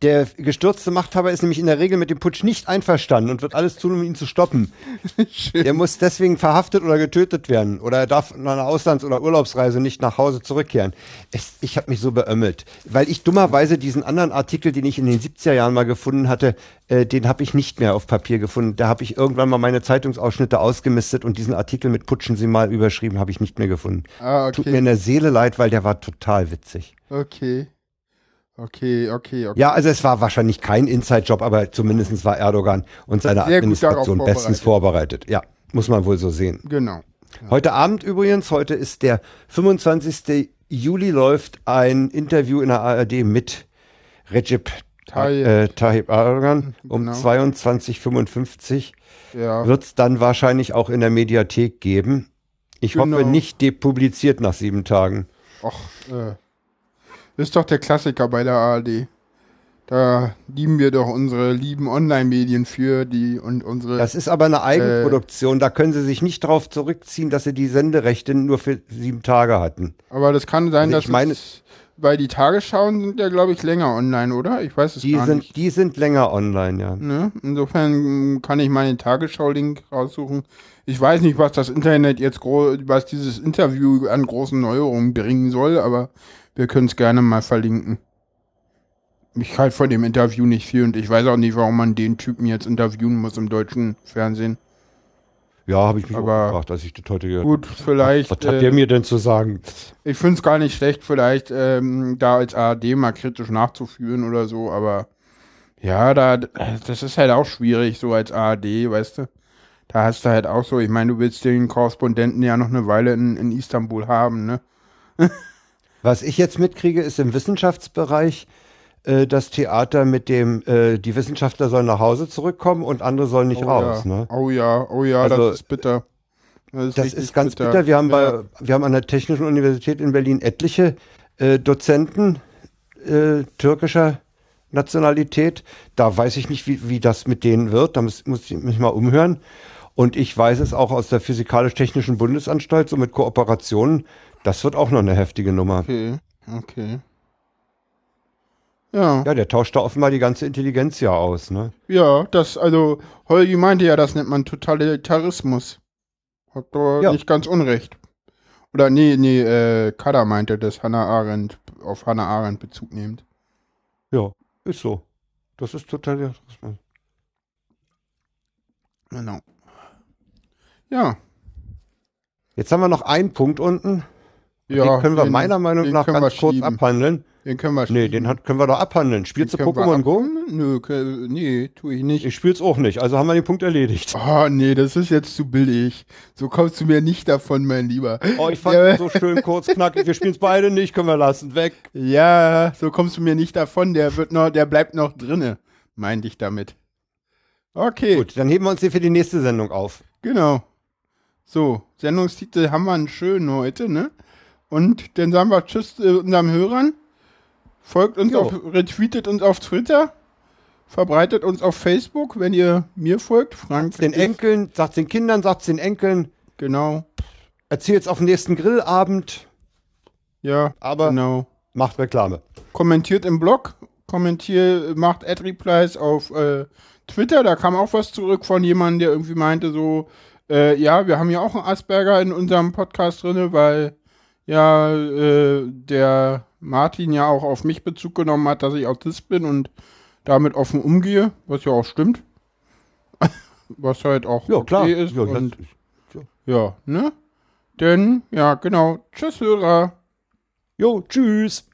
Der gestürzte Machthaber ist nämlich in der Regel mit dem Putsch nicht einverstanden und wird alles tun, um ihn zu stoppen. Schön. Der muss deswegen verhaftet oder getötet werden. Oder er darf nach einer Auslands- oder Urlaubsreise nicht nach Hause zurückkehren. Es, ich habe mich so beömmelt. Weil ich dummerweise diesen anderen Artikel, den ich in den 70er Jahren mal gefunden hatte, äh, den habe ich nicht mehr auf Papier gefunden. Da habe ich irgendwann mal meine Zeitungsausschnitte ausgemistet und diesen Artikel mit Putschen Sie mal überschrieben, habe ich nicht mehr gefunden. Ah, Tut mir okay. in der Seele leid, weil der war total witzig. Okay. Okay, okay, okay. Ja, also es war wahrscheinlich kein Inside-Job, aber zumindest war Erdogan und seine Sehr Administration bestens vorbereitet. Ja, muss man wohl so sehen. Genau. Heute Abend übrigens, heute ist der 25. Juli, läuft ein Interview in der ARD mit Recep Tayyip. äh, Tayyip Erdogan um Genau. 22.55 Ja. Wird es dann wahrscheinlich auch in der Mediathek geben. Ich Genau. hoffe nicht depubliziert nach sieben Tagen. Och, äh. Ist doch der Klassiker bei der ARD. Da lieben wir doch unsere lieben Online-Medien für die und unsere. Das ist aber eine Eigenproduktion. Da können sie sich nicht darauf zurückziehen, dass sie die Senderechte nur für sieben Tage hatten. aber das kann sein, Also dass ich meine- es, weil die Tagesschauen sind ja, glaube ich, länger online, oder? Ich weiß es Die gar sind, nicht. die sind länger online, ja. Ne? Insofern kann ich meinen Tagesschau-Link raussuchen. Ich weiß nicht, was das Internet jetzt groß, was dieses Interview an großen Neuerungen bringen soll, aber wir können es gerne mal verlinken. Ich halte von dem Interview nicht viel und ich weiß auch nicht, warum man den Typen jetzt interviewen muss im deutschen Fernsehen. Ja, habe ich mich Aber- gefragt, als ich das heute gehört Gut, vielleicht. Was hat äh, der mir denn zu sagen? Ich finde es gar nicht schlecht, vielleicht ähm, da als ARD mal kritisch nachzuführen oder so, aber ja, da, das ist halt auch schwierig, so als ARD, weißt du. Da hast du halt auch so, ich meine, du willst den Korrespondenten ja noch eine Weile in, in Istanbul haben, ne? Was ich jetzt mitkriege, ist im Wissenschaftsbereich äh, das Theater mit dem, äh, die Wissenschaftler sollen nach Hause zurückkommen und andere sollen nicht oh, raus. Ja. Ne? Oh ja, oh ja, Also, das ist bitter. Das ist, Das ist ganz bitter. Wir haben, bei, wir haben an der Technischen Universität in Berlin etliche äh, Dozenten äh, türkischer Nationalität. Da weiß ich nicht, wie, wie das mit denen wird. Da muss, muss ich mich mal umhören. Und ich weiß es auch aus der Physikalisch-Technischen Bundesanstalt, so mit Kooperationen. Das wird auch noch eine heftige Nummer. Okay, okay. Ja, Ja, der tauscht da offenbar die ganze Intelligenz ja aus, ne? ja, das, also, Holgi meinte ja, das nennt man Totalitarismus. Hat doch Ja. nicht ganz unrecht. Oder nee, nee, äh, Kada meinte das Hannah Arendt, auf Hannah Arendt Bezug nehmend. Ja, ist so. Das ist total. Genau. Ja, Jetzt haben wir noch einen Punkt unten. Ja. den können wir den- meiner Meinung nach ganz kurz schieben. abhandeln. Den können wir Nee, schieben. den hat, können wir doch abhandeln. Spielst du Den wir Pokémon Go? Nö, nee, tue ich nicht. Ich spiel's auch nicht, also haben wir den Punkt erledigt. Oh, nee, das ist jetzt zu billig. So kommst du mir nicht davon, mein Lieber. Oh, ich fand Ja. so schön kurz, knackig. Wir spielen's beide nicht, können wir lassen. Weg. Ja, so kommst du mir nicht davon. Der wird noch, der bleibt noch drinne, meinte ich damit. Okay, Gut, dann heben wir uns den für die nächste Sendung auf. genau. So, Sendungstitel haben wir einen schönen heute, ne? Und dann sagen wir Tschüss äh, unseren Hörern. Folgt uns Jo. auf, retweetet uns auf Twitter. Verbreitet uns auf Facebook, wenn ihr mir folgt. Frank. Den Enkeln, sagt's den Kindern, sagt's den Enkeln, Genau. erzähl's auf dem nächsten Grillabend, Ja, aber genau. macht Reklame. kommentiert im Blog, kommentiert, macht Ad-Replies auf äh, Twitter, da kam auch was zurück von jemandem, der irgendwie meinte so, äh, ja, wir haben ja auch einen Asperger in unserem Podcast drinne, weil ja äh, der Martin ja auch auf mich Bezug genommen hat, dass ich Autist bin und damit offen umgehe, was ja auch stimmt. was halt auch Ja, okay klar. ist. Ja, und, ja, ne? Denn, ja, genau. Tschüss, Hörer. Jo, tschüss.